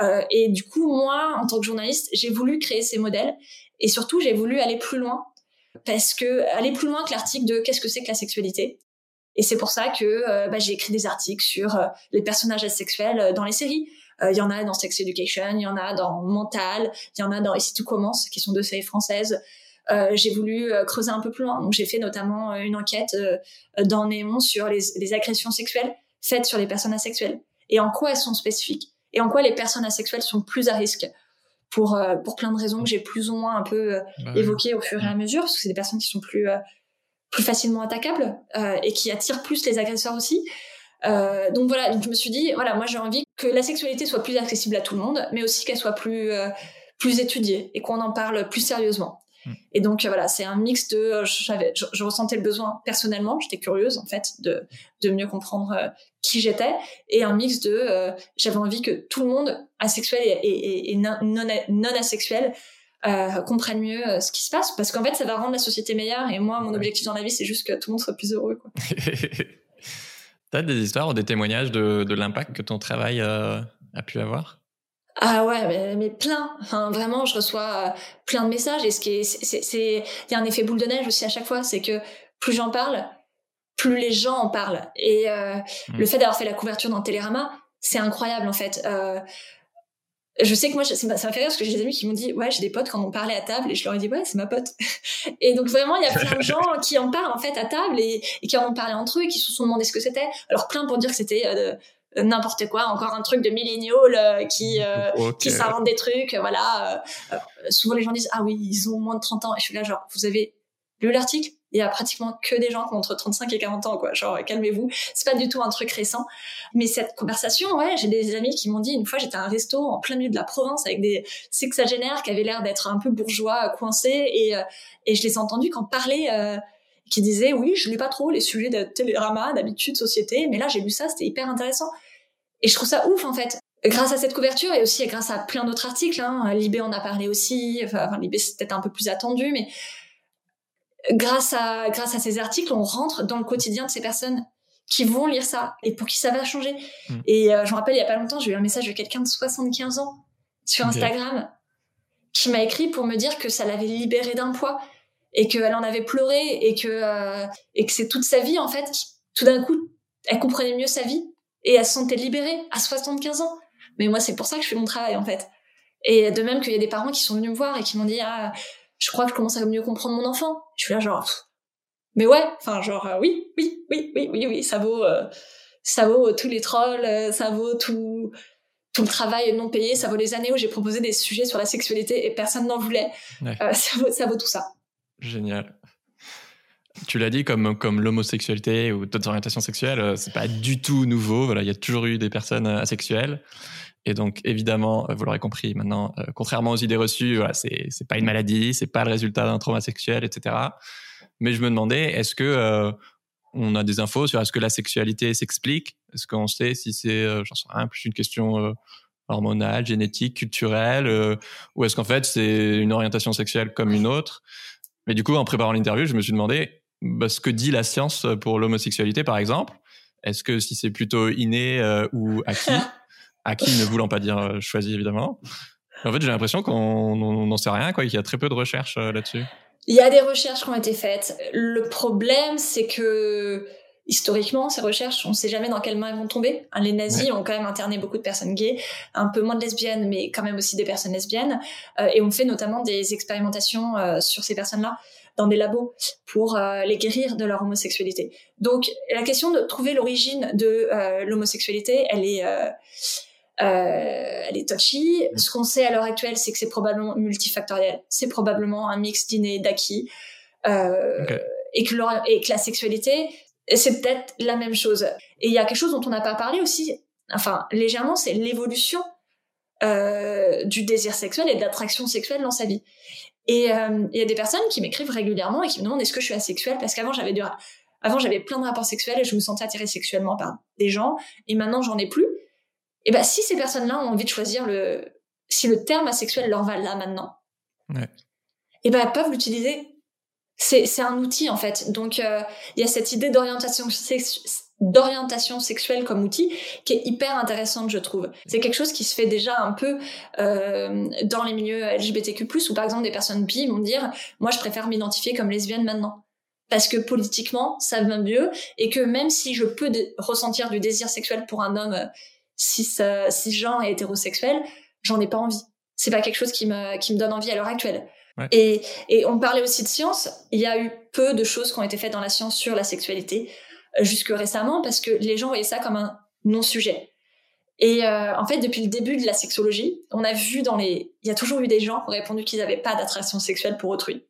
Euh, et du coup, moi, en tant que journaliste, j'ai voulu créer ces modèles. Et surtout, j'ai voulu aller plus loin. Parce que, aller plus loin que l'article de qu'est-ce que c'est que la sexualité. Et c'est pour ça que euh, bah, j'ai écrit des articles sur euh, les personnages asexuels euh, dans les séries. Il y en a dans Sex Education, il y en a dans Mental, il y en a dans Ici tout commence, qui sont deux séries françaises. J'ai voulu creuser un peu plus loin. Donc j'ai fait notamment une enquête dans Néon sur les, agressions sexuelles faites sur les personnes asexuelles et en quoi elles sont spécifiques? Et en quoi les personnes asexuelles sont plus à risque? Pour pour plein de raisons que j'ai plus ou moins un peu bah évoquées au fur et à mesure parce que c'est des personnes qui sont plus plus facilement attaquables et qui attirent plus les agresseurs aussi. Euh, donc voilà, donc je me suis dit, voilà, moi j'ai envie que la sexualité soit plus accessible à tout le monde, mais aussi qu'elle soit plus plus étudiée et qu'on en parle plus sérieusement. Mm. Et donc voilà, c'est un mix de, j'avais, je, ressentais le besoin personnellement, j'étais curieuse en fait de de mieux comprendre qui j'étais, et un mix de, j'avais envie que tout le monde asexuel et, et, et non, non asexuel euh, comprennent mieux euh, ce qui se passe parce qu'en fait ça va rendre la société meilleure et moi mon objectif dans la vie c'est juste que tout le monde soit plus heureux quoi. T'as des histoires ou des témoignages de, de l'impact que ton travail euh, a pu avoir? Ah ouais, mais, plein. Enfin, vraiment, je reçois euh, plein de messages et ce qui est, c'est, il y a un effet boule de neige aussi à chaque fois, c'est que plus j'en parle, plus les gens en parlent. Et mmh. le fait d'avoir fait la couverture dans Télérama, c'est incroyable en fait. Euh, je sais que moi, ça m'a fait rire parce que j'ai des amis qui m'ont dit, ouais, j'ai des potes quand on parlait à table et je leur ai dit, ouais, c'est ma pote. et donc vraiment, il y a plein de gens qui en parlent en fait à table et, qui en ont parlé entre eux et qui se sont demandé ce que c'était. Alors plein pour dire que c'était euh, n'importe quoi, encore un truc de milléniaux euh, qui euh, qui s'inventent des trucs, voilà. souvent les gens disent, ah oui, ils ont moins de 30 ans. Et je suis là genre, vous avez lu l'article? Il y a pratiquement que des gens qui ont entre 35 et 40 ans, quoi. Genre, calmez-vous. C'est pas du tout un truc récent. Mais cette conversation, ouais, j'ai des amis qui m'ont dit, une fois, j'étais à un resto en plein milieu de la province avec des sexagénaires qui avaient l'air d'être un peu bourgeois, coincés, et, euh, et je les ai entendus quand parler, euh, qui disaient, oui, je lis pas trop les sujets de télérama, d'habitude, société, mais là, j'ai lu ça, c'était hyper intéressant. Et je trouve ça ouf, en fait. Grâce à cette couverture et aussi grâce à plein d'autres articles, hein, Libé en a parlé aussi, enfin, Libé c'est peut-être un peu plus attendu, mais grâce à, grâce à ces articles, on rentre dans le quotidien de ces personnes qui vont lire ça et pour qui ça va changer. Hmm. Et euh, je me rappelle, il y a pas longtemps, j'ai eu un message de quelqu'un de 75 ans sur Instagram qui m'a écrit pour me dire que ça l'avait libérée d'un poids et qu'elle en avait pleuré et que, euh, et que c'est toute sa vie, en fait, tout d'un coup, elle comprenait mieux sa vie et elle se sentait libérée à 75 ans. Mais moi, c'est pour ça que je fais mon travail, en fait. Et de même qu'il y a des parents qui sont venus me voir et qui m'ont dit, ah, je crois que je commence à mieux comprendre mon enfant. Je suis là genre, mais ouais, enfin genre euh, oui, oui, oui, oui, oui, oui, ça vaut, euh, ça vaut tous les trolls, ça vaut tout, tout le travail non payé, ça vaut les années où j'ai proposé des sujets sur la sexualité et personne n'en voulait. ça, vaut, ça vaut tout ça. Génial. Tu l'as dit, comme, comme l'homosexualité ou d'autres orientations sexuelles, c'est pas du tout nouveau. Voilà, il y a toujours eu des personnes asexuelles. Et donc, évidemment, euh, vous l'aurez compris maintenant, euh, contrairement aux idées reçues, voilà, c'est c'est pas une maladie, c'est pas le résultat d'un trauma sexuel, etc. Mais je me demandais, est-ce que euh, on a des infos sur est-ce que la sexualité s'explique? Est-ce qu'on sait si c'est, j'en sais rien, plus une question hormonale, génétique, culturelle, ou est-ce qu'en fait c'est une orientation sexuelle comme une autre? Mais du coup, en préparant l'interview, je me suis demandé bah, ce que dit la science pour l'homosexualité, par exemple. Est-ce que si c'est plutôt inné ou acquis acquis ne voulant pas dire euh, choisi évidemment. En fait, j'ai l'impression qu'on n'en sait rien, quoi, qu'il y a très peu de recherches euh, là-dessus. Il y a des recherches qui ont été faites. Le problème, c'est que historiquement, ces recherches, on ne sait jamais dans quelles mains elles vont tomber. Les nazis ont quand même interné beaucoup de personnes gays, un peu moins de lesbiennes, mais quand même aussi des personnes lesbiennes, euh, et on fait notamment des expérimentations sur ces personnes-là dans des labos pour les guérir de leur homosexualité. Donc, la question de trouver l'origine de l'homosexualité, elle est euh, elle est touchy. Ce qu'on sait à l'heure actuelle, c'est que c'est probablement multifactoriel. C'est probablement un mix d'inné d'acquis. Euh, et, que et que la sexualité, c'est peut-être la même chose. Et il y a quelque chose dont on n'a pas parlé aussi, enfin légèrement, c'est l'évolution euh, du désir sexuel et de l'attraction sexuelle dans sa vie. Et euh, il y a des personnes qui m'écrivent régulièrement et qui me demandent est-ce que je suis asexuelle? Parce qu'avant j'avais avant j'avais plein de rapports sexuels et je me sentais attirée sexuellement par des gens et maintenant j'en ai plus et ben si ces personnes-là ont envie de choisir le, si le terme asexuel leur va là maintenant, et ben elles peuvent l'utiliser. C'est un outil en fait. Donc euh, il y a cette idée d'orientation sexuelle comme outil qui est hyper intéressante je trouve. C'est quelque chose qui se fait déjà un peu euh, dans les milieux LGBTQ+ où par exemple des personnes bi vont dire moi je préfère m'identifier comme lesbienne maintenant parce que politiquement ça va mieux et que même si je peux ressentir du désir sexuel pour un homme euh, si ça, si genre est hétérosexuel, j'en ai pas envie. C'est pas quelque chose qui me, qui me donne envie à l'heure actuelle. Et, et on parlait aussi de science. Il y a eu peu de choses qui ont été faites dans la science sur la sexualité euh, jusque récemment parce que les gens voyaient ça comme un non-sujet. Et euh, en fait, depuis le début de la sexologie, on a vu dans les, il y a toujours eu des gens qui ont répondu qu'ils n'avaient pas d'attraction sexuelle pour autrui.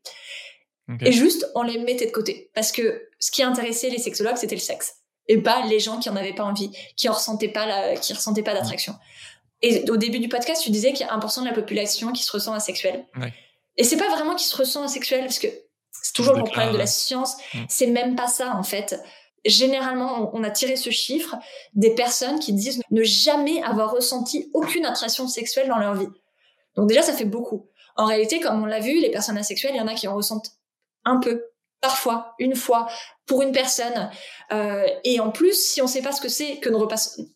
Et juste, on les mettait de côté parce que ce qui intéressait les sexologues, c'était le sexe et pas les gens qui en avaient pas envie, qui en ressentaient pas la, qui ressentaient pas d'attraction. Et au début du podcast, tu disais qu'il y a 1% de la population qui se ressent asexuelle. Ouais. Et c'est pas vraiment qu'il se ressent asexuel, parce que c'est toujours le problème de la science. Mm. C'est même pas ça, en fait. Généralement, on a tiré ce chiffre des personnes qui disent ne jamais avoir ressenti aucune attraction sexuelle dans leur vie. Donc déjà, ça fait beaucoup. En réalité, comme on l'a vu, les personnes asexuelles, il y en a qui en ressentent un peu, parfois, une fois, pour une personne. Euh, et en plus, si on ne sait pas ce que c'est que,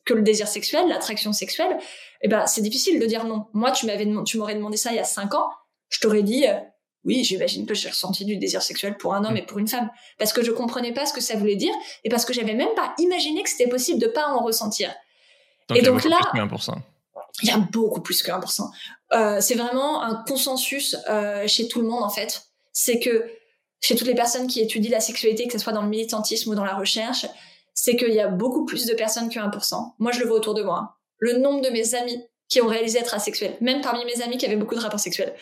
que le désir sexuel, l'attraction sexuelle, eh ben c'est difficile de dire non. Moi, tu m'avais, tu m'aurais demandé ça il y a cinq ans, je t'aurais dit euh, oui, j'imagine que j'ai ressenti du désir sexuel pour un homme et pour une femme, parce que je comprenais pas ce que ça voulait dire et parce que j'avais même pas imaginé que c'était possible de pas en ressentir. et donc là, il y a beaucoup plus que 1%. Euh, c'est vraiment un consensus euh, chez tout le monde en fait. C'est que chez toutes les personnes qui étudient la sexualité, que ce soit dans le militantisme ou dans la recherche, c'est qu'il y a beaucoup plus de personnes que 1%. Moi, je le vois autour de moi. Le nombre de mes amis qui ont réalisé être asexuels, même parmi mes amis qui avaient beaucoup de rapports sexuels.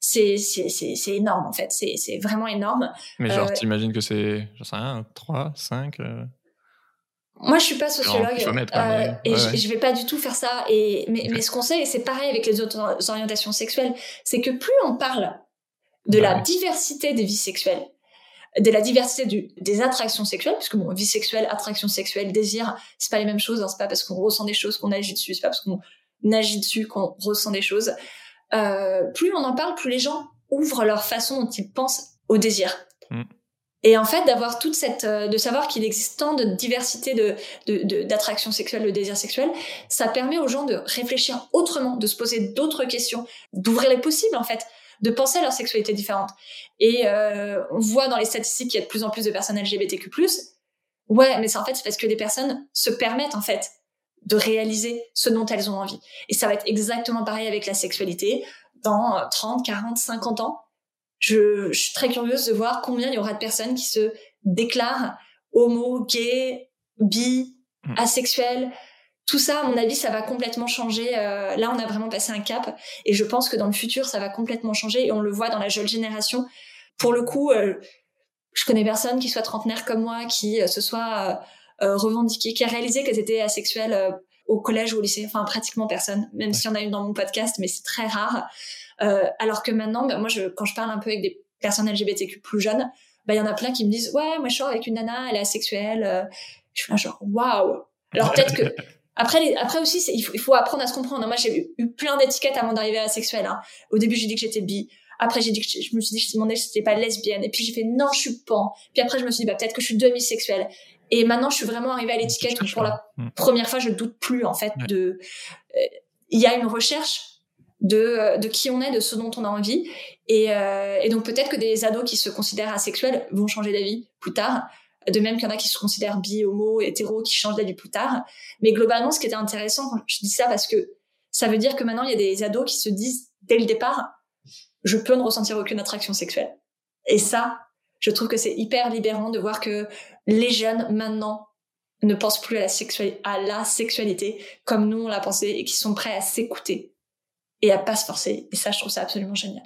C'est, c'est, c'est, c'est énorme, en fait. C'est, c'est vraiment énorme. Mais genre, euh, t'imagines que c'est, je sais rien, 3, 5 euh... Moi, je suis pas sociologue euh, et je, je, vais pas du tout faire ça. Et mais, mais ce qu'on sait, et c'est pareil avec les autres orientations sexuelles, c'est que plus on parle de la diversité des vies sexuelles, de la diversité du, des attractions sexuelles, parce que bon, vie sexuelle, attraction sexuelle, désir, c'est pas les mêmes choses. Hein, c'est pas parce qu'on ressent des choses qu'on agit dessus. C'est pas parce qu'on agit dessus, qu'on ressent des choses, euh, plus on en parle, plus les gens ouvrent leur façon dont ils pensent au désir. Mm. Et en fait, d'avoir toute cette, euh, de savoir qu'il existe tant de diversité de, d'attraction sexuelle, de désir sexuel, ça permet aux gens de réfléchir autrement, de se poser d'autres questions, d'ouvrir les possibles en fait, de penser à leur sexualité différente. Et euh, on voit dans les statistiques qu'il y a de plus en plus de personnes LGBTQ+. Ouais, mais c'est en fait c'est parce que les personnes se permettent en fait de réaliser ce dont elles ont envie. Et ça va être exactement pareil avec la sexualité. Dans 30, 40, 50 ans, je, suis très curieuse de voir combien il y aura de personnes qui se déclarent homo, gay, bi, hmm. asexuel. Tout ça, à mon avis, ça va complètement changer. Euh, là, on a vraiment passé un cap. Et je pense que dans le futur, ça va complètement changer. Et on le voit dans la jeune génération. Pour le coup, euh, je connais personne qui soit trentenaire comme moi, qui euh, se soit euh, revendiqué, qui a réalisé qu'elles étaient asexuelles euh, au collège ou au lycée. Enfin, pratiquement personne, même si on a eu dans mon podcast, mais c'est très rare. Euh, alors que maintenant, bah, moi, je, quand je parle un peu avec des personnes LGBTQ plus jeunes, bah, il y en a plein qui me disent, ouais, moi, je sors avec une nana, elle est asexuelle. je suis là, genre, waouh! Alors peut-être que, après, après aussi, il faut, il faut apprendre à se comprendre. Moi, j'ai eu, plein d'étiquettes avant d'arriver à asexuelle. Hein. Au début, j'ai dit que j'étais bi. Après, j'ai dit que je, me suis dit, je me demandais si c'était pas lesbienne. Et puis, j'ai fait, non, je suis pan. Puis après, je me suis dit, bah, peut-être que je suis demi-sexuelle. Et maintenant, je suis vraiment arrivée à l'étiquette pour la mm. première fois, je doute plus en fait de. Euh, il y a une recherche de euh, de qui on est, de ce dont on a envie, et, euh, et donc peut-être que des ados qui se considèrent asexuels vont changer d'avis plus tard. De même qu'il y en a qui se considèrent bi, homo, hétéro, qui changent d'avis plus tard. Mais globalement, ce qui était intéressant, je dis ça parce que ça veut dire que maintenant, il y a des ados qui se disent dès le départ, je peux ne ressentir aucune attraction sexuelle. Et ça, je trouve que c'est hyper libérant de voir que les jeunes maintenant ne pensent plus à la, sexualité, à la sexualité comme nous on l'a pensé et qui sont prêts à s'écouter et à pas se forcer. Et ça, je trouve ça absolument génial.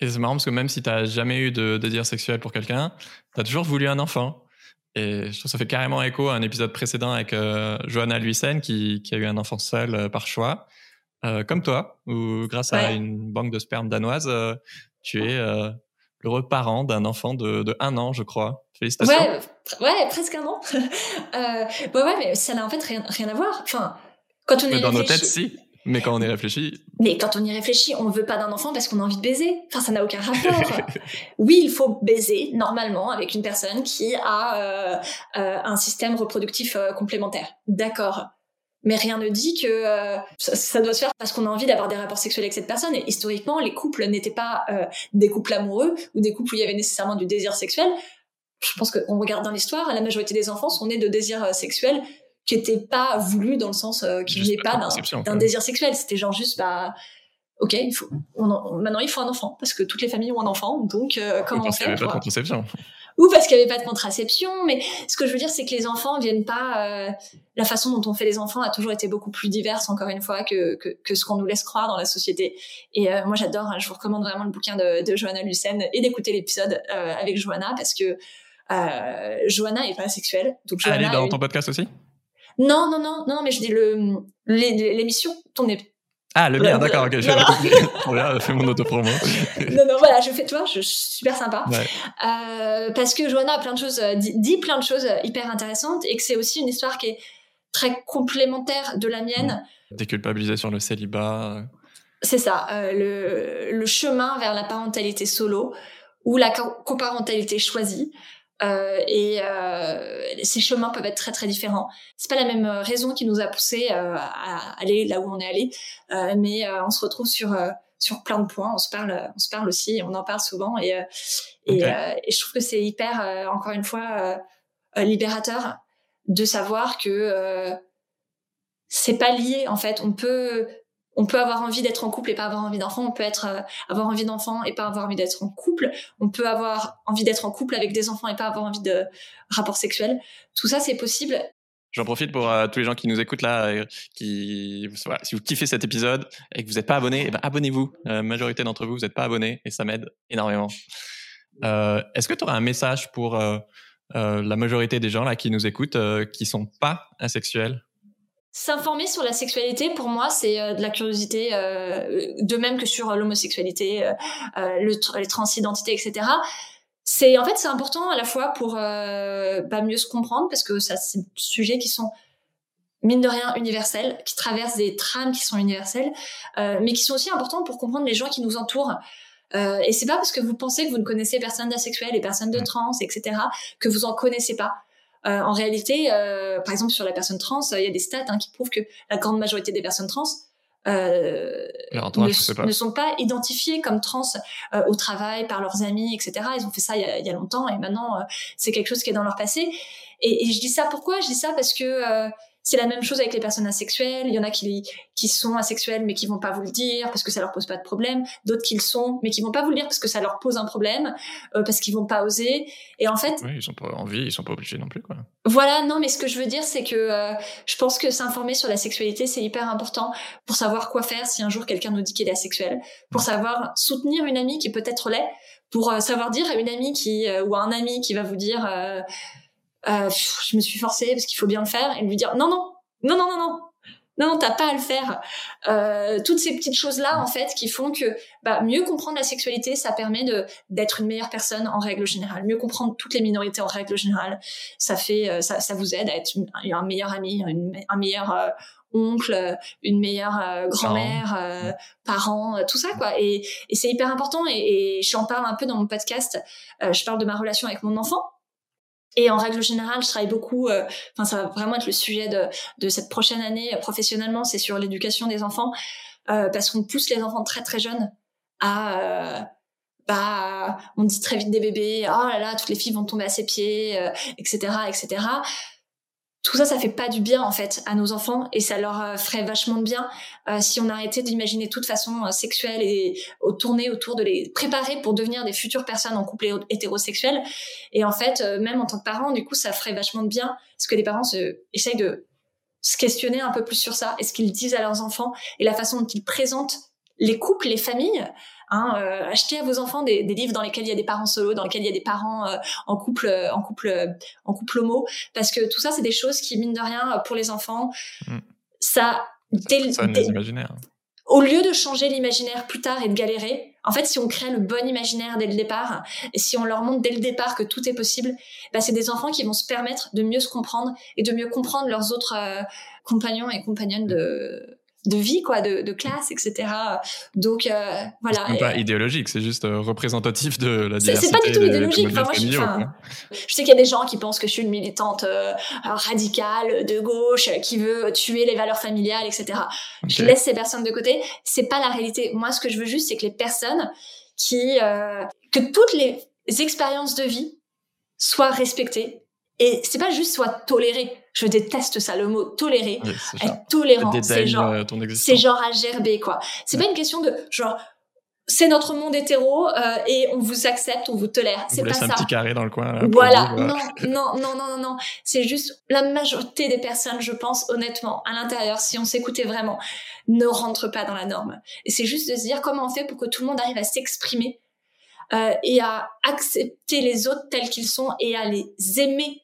Et c'est marrant parce que même si tu n'as jamais eu de désir sexuel pour quelqu'un, tu as toujours voulu un enfant. Et je trouve que ça fait carrément écho à un épisode précédent avec euh, Johanna Luisen qui, qui, a eu un enfant seul euh, par choix, euh, comme toi, ou grâce à une banque de sperme danoise, tu es heureux parent d'un enfant de, de, un an, je crois. Félicitations. Ouais, ouais presque un an. euh, ouais, ouais, mais ça n'a en fait rien, rien à voir. Enfin, quand on est dans nos têtes, si. Mais quand on y réfléchit. Mais quand on y réfléchit, on ne veut pas d'un enfant parce qu'on a envie de baiser. Enfin, ça n'a aucun rapport. oui, il faut baiser normalement avec une personne qui a euh, euh, un système reproductif euh, complémentaire. D'accord mais rien ne dit que euh, ça, doit se faire parce qu'on a envie d'avoir des rapports sexuels avec cette personne. Et historiquement, les couples n'étaient pas euh, des couples amoureux ou des couples où il y avait nécessairement du désir sexuel. Je pense qu'on regarde dans l'histoire, la majorité des enfants sont nés de désirs euh, sexuels qui n'étaient pas voulus dans le sens qu'ils venaient pas d'un désir sexuel. C'était genre juste, bah, ok, il faut, maintenant il faut un enfant parce que toutes les familles ont un enfant, donc comment on fait Pas de contraception ou parce qu'il n'y avait pas de contraception. Mais ce que je veux dire, c'est que les enfants viennent pas. Euh, la façon dont on fait les enfants a toujours été beaucoup plus diverse, encore une fois, que, que, que ce qu'on nous laisse croire dans la société. Et euh, moi, j'adore. Hein, je vous recommande vraiment le bouquin de, de Johanna Lucen et d'écouter l'épisode euh, avec Johanna parce que euh, Johanna est pas asexuelle. Donc ah, Johanna Elle est dans ton podcast aussi? Non, non, non, non. Mais je dis le l'émission tournée Ah, le mien, d'accord, ok. Voilà. fais mon autopromo. non, non, voilà, je fais, toi, je, suis super sympa. Euh, parce que Johanna a plein de choses, dit, dit, plein de choses hyper intéressantes et que c'est aussi une histoire qui est très complémentaire de la mienne. Déculpabiliser sur le célibat. C'est ça, euh, le, le, chemin vers la parentalité solo ou la coparentalité choisie. Euh, et euh, ces chemins peuvent être très très différents. C'est pas la même raison qui nous a poussé euh, à aller là où on est allé, euh, mais euh, on se retrouve sur sur plein de points. On se parle, on se parle aussi, on en parle souvent, et et, et, je trouve que c'est hyper, encore une fois, libérateur de savoir que c'est pas lié en fait. On peut on peut avoir envie d'être en couple et pas avoir envie d'enfant. On peut être euh, avoir envie d'enfant et pas avoir envie d'être en couple. On peut avoir envie d'être en couple avec des enfants et pas avoir envie de rapport sexuel. Tout ça, c'est possible. J'en profite pour euh, tous les gens qui nous écoutent là, euh, qui si vous kiffez cet épisode et que vous n'êtes pas abonné, eh ben abonnez-vous. La majorité d'entre vous, vous n'êtes pas abonnés et ça m'aide énormément. Est-ce que tu auras un message pour la majorité des gens là qui nous écoutent, qui sont pas asexuels? S'informer sur la sexualité, pour moi, c'est euh, de la curiosité, euh, de même que sur l'homosexualité, euh, le, les transidentités, etc. C'est en fait c'est important à la fois pour bah, mieux se comprendre parce que ça c'est des sujets qui sont mine de rien universels, qui traversent des trames qui sont universelles, mais qui sont aussi importants pour comprendre les gens qui nous entourent. Et c'est pas parce que vous pensez que vous ne connaissez personne d'asexuel et personne de trans, etc., que vous en connaissez pas. Euh, en réalité, euh, par exemple sur la personne trans, il y a des stats hein, qui prouvent que la grande majorité des personnes trans euh, ne, sont pas identifiées comme trans euh, au travail par leurs amis, etc. Ils ont fait ça il y a, il y a longtemps et maintenant euh, c'est quelque chose qui est dans leur passé. Et, et, je dis ça pourquoi? Je dis ça parce que c'est la même chose avec les personnes asexuelles. Il y en a qui, qui sont asexuelles mais qui vont pas vous le dire parce que ça leur pose pas de problème. D'autres qui le sont mais qui vont pas vous le dire parce que ça leur pose un problème, euh, parce qu'ils vont pas oser. Et en fait, oui, ils sont pas envie, ils sont pas obligés non plus quoi. Voilà, non, mais ce que je veux dire, c'est que euh, je pense que s'informer sur la sexualité, c'est hyper important pour savoir quoi faire si un jour quelqu'un nous dit qu'il est asexuel, pour savoir soutenir une amie qui peut-être l'est, pour euh, savoir dire à une amie qui ou à un ami qui va vous dire euh, je me suis forcée parce qu'il faut bien le faire et lui dire non non non non non non non, t'as pas à le faire. Euh, toutes ces petites choses-là, en fait, qui font que bah, mieux comprendre la sexualité, ça permet de d'être une meilleure personne en règle générale. Mieux comprendre toutes les minorités en règle générale, ça fait, euh, ça, ça vous aide à être un meilleur ami, un meilleur euh, oncle, une meilleure euh, grand-mère, euh, parent, tout ça quoi. Et, et c'est hyper important. Et, et j'en parle un peu dans mon podcast. je parle de ma relation avec mon enfant et en règle générale, je travaille beaucoup. Euh, enfin, ça va vraiment être le sujet de, de cette prochaine année euh, professionnellement. C'est sur l'éducation des enfants, euh, parce qu'on pousse les enfants très très jeunes à euh, bah, on dit très vite des bébés, oh là là, toutes les filles vont tomber à ses pieds, etc., etc tout ça, ça fait pas du bien en fait à nos enfants et ça leur euh, ferait vachement de bien euh, si on arrêtait d'imaginer toute façon euh, sexuelle et tourner autour de les préparer pour devenir des futures personnes en couple hétérosexuel. Et en fait, même en tant que parent, du coup, ça ferait vachement de bien parce que les parents se, essayent de se questionner un peu plus sur ça et ce qu'ils disent à leurs enfants et la façon dont ils présentent les couples, les familles. Hein, euh, achetez à vos enfants des, des, livres dans lesquels il y a des parents solo, dans lesquels il y a des parents euh, en couple, en couple, en couple homo, parce que tout ça, c'est des choses qui mine de rien pour les enfants, mm. ça, ça, imaginaire. Au lieu de changer l'imaginaire plus tard et de galérer, en fait, si on crée le bon imaginaire dès le départ, et si on leur montre dès le départ que tout est possible, bah, c'est des enfants qui vont se permettre de mieux se comprendre et de mieux comprendre leurs autres euh, compagnons et compagnonnes de, de vie, quoi, de, de classe, etc. Donc euh, voilà. C'est pas idéologique, c'est juste euh, représentatif de la diversité. C'est pas du tout idéologique. Enfin, moi, je, je, sais qu'il y a des gens qui pensent que je suis une militante euh, radicale de gauche qui veut tuer les valeurs familiales, etc. Je laisse ces personnes de côté. C'est pas la réalité. Moi, ce que je veux juste, c'est que les personnes qui euh, que toutes les expériences de vie soient respectées et c'est pas juste soit toléré. Je déteste ça, le mot tolérer. être tolérant, c'est genre, euh, c'est genre à gerber, quoi. C'est pas une question de genre, c'est notre monde hétéro euh, et on vous accepte, on vous tolère. C'est pas ça. un petit carré dans le coin. voilà. non, non, non, non, non, non. C'est juste la majorité des personnes, je pense, honnêtement, à l'intérieur, si on s'écoutait vraiment, ne rentre pas dans la norme. Et c'est juste de se dire comment on fait pour que tout le monde arrive à s'exprimer euh, et à accepter les autres tels qu'ils sont et à les aimer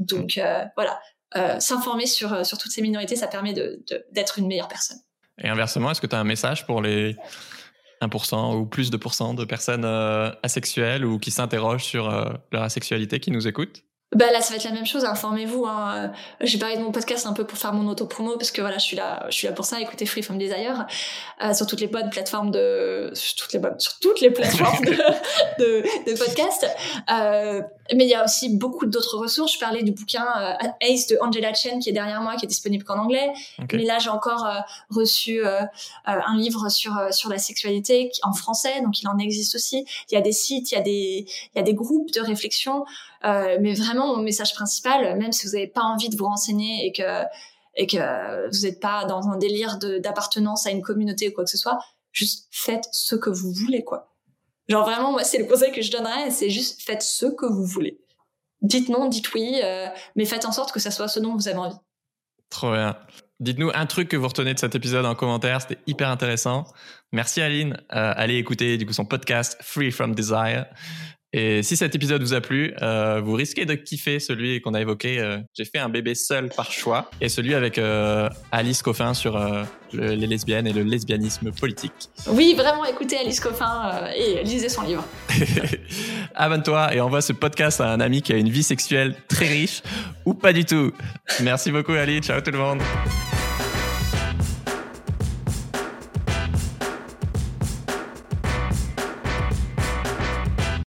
donc euh, voilà, euh, s'informer sur, euh, sur toutes ces minorités, ça permet d'être de, une meilleure personne. Et inversement, est-ce que tu as un message pour les 1% ou plus de pourcents de personnes asexuelles ou qui s'interrogent sur leur asexualité qui nous écoutent? Bah là, ça va être la même chose. Informez-vous. Hein. J'ai parlé de mon podcast un peu pour faire mon auto-promo parce que voilà, je suis là, je suis là pour ça. Écoutez Free From Desire euh, sur toutes les bonnes plateformes de, sur toutes les bonnes, sur toutes les plateformes de, de, de podcast. Euh, mais il y a aussi beaucoup d'autres ressources. Je parlais du bouquin euh, Ace de Angela Chen qui est derrière moi, qui est disponible qu'en anglais. Mais là, j'ai encore euh, reçu euh, un livre sur sur la sexualité en français, donc il en existe aussi. Il y a des sites, il y a des il y a des groupes de réflexion. Mais vraiment, mon message principal, même si vous n'avez pas envie de vous renseigner et que et que vous n'êtes pas dans un délire d'appartenance à une communauté ou quoi que ce soit, juste faites ce que vous voulez, quoi. Genre vraiment, moi, c'est le conseil que je donnerais, c'est juste faites ce que vous voulez. Dites non, dites oui, euh, mais faites en sorte que ça soit ce dont vous avez envie. Trop bien. Dites-nous un truc que vous retenez de cet épisode en commentaire, c'était hyper intéressant. Merci Aline. Euh, allez écouter du coup son podcast Free from Desire. Et si cet épisode vous a plu, euh, vous risquez de kiffer celui qu'on a évoqué. Euh, J'ai fait un bébé seul par choix et celui avec euh, Alice Coffin sur le, les lesbiennes et le lesbianisme politique. Oui, vraiment, écoutez Alice Coffin et lisez son livre. Abonne-toi et envoie ce podcast à un ami qui a une vie sexuelle très riche ou pas du tout. Merci beaucoup Ali, ciao tout le monde.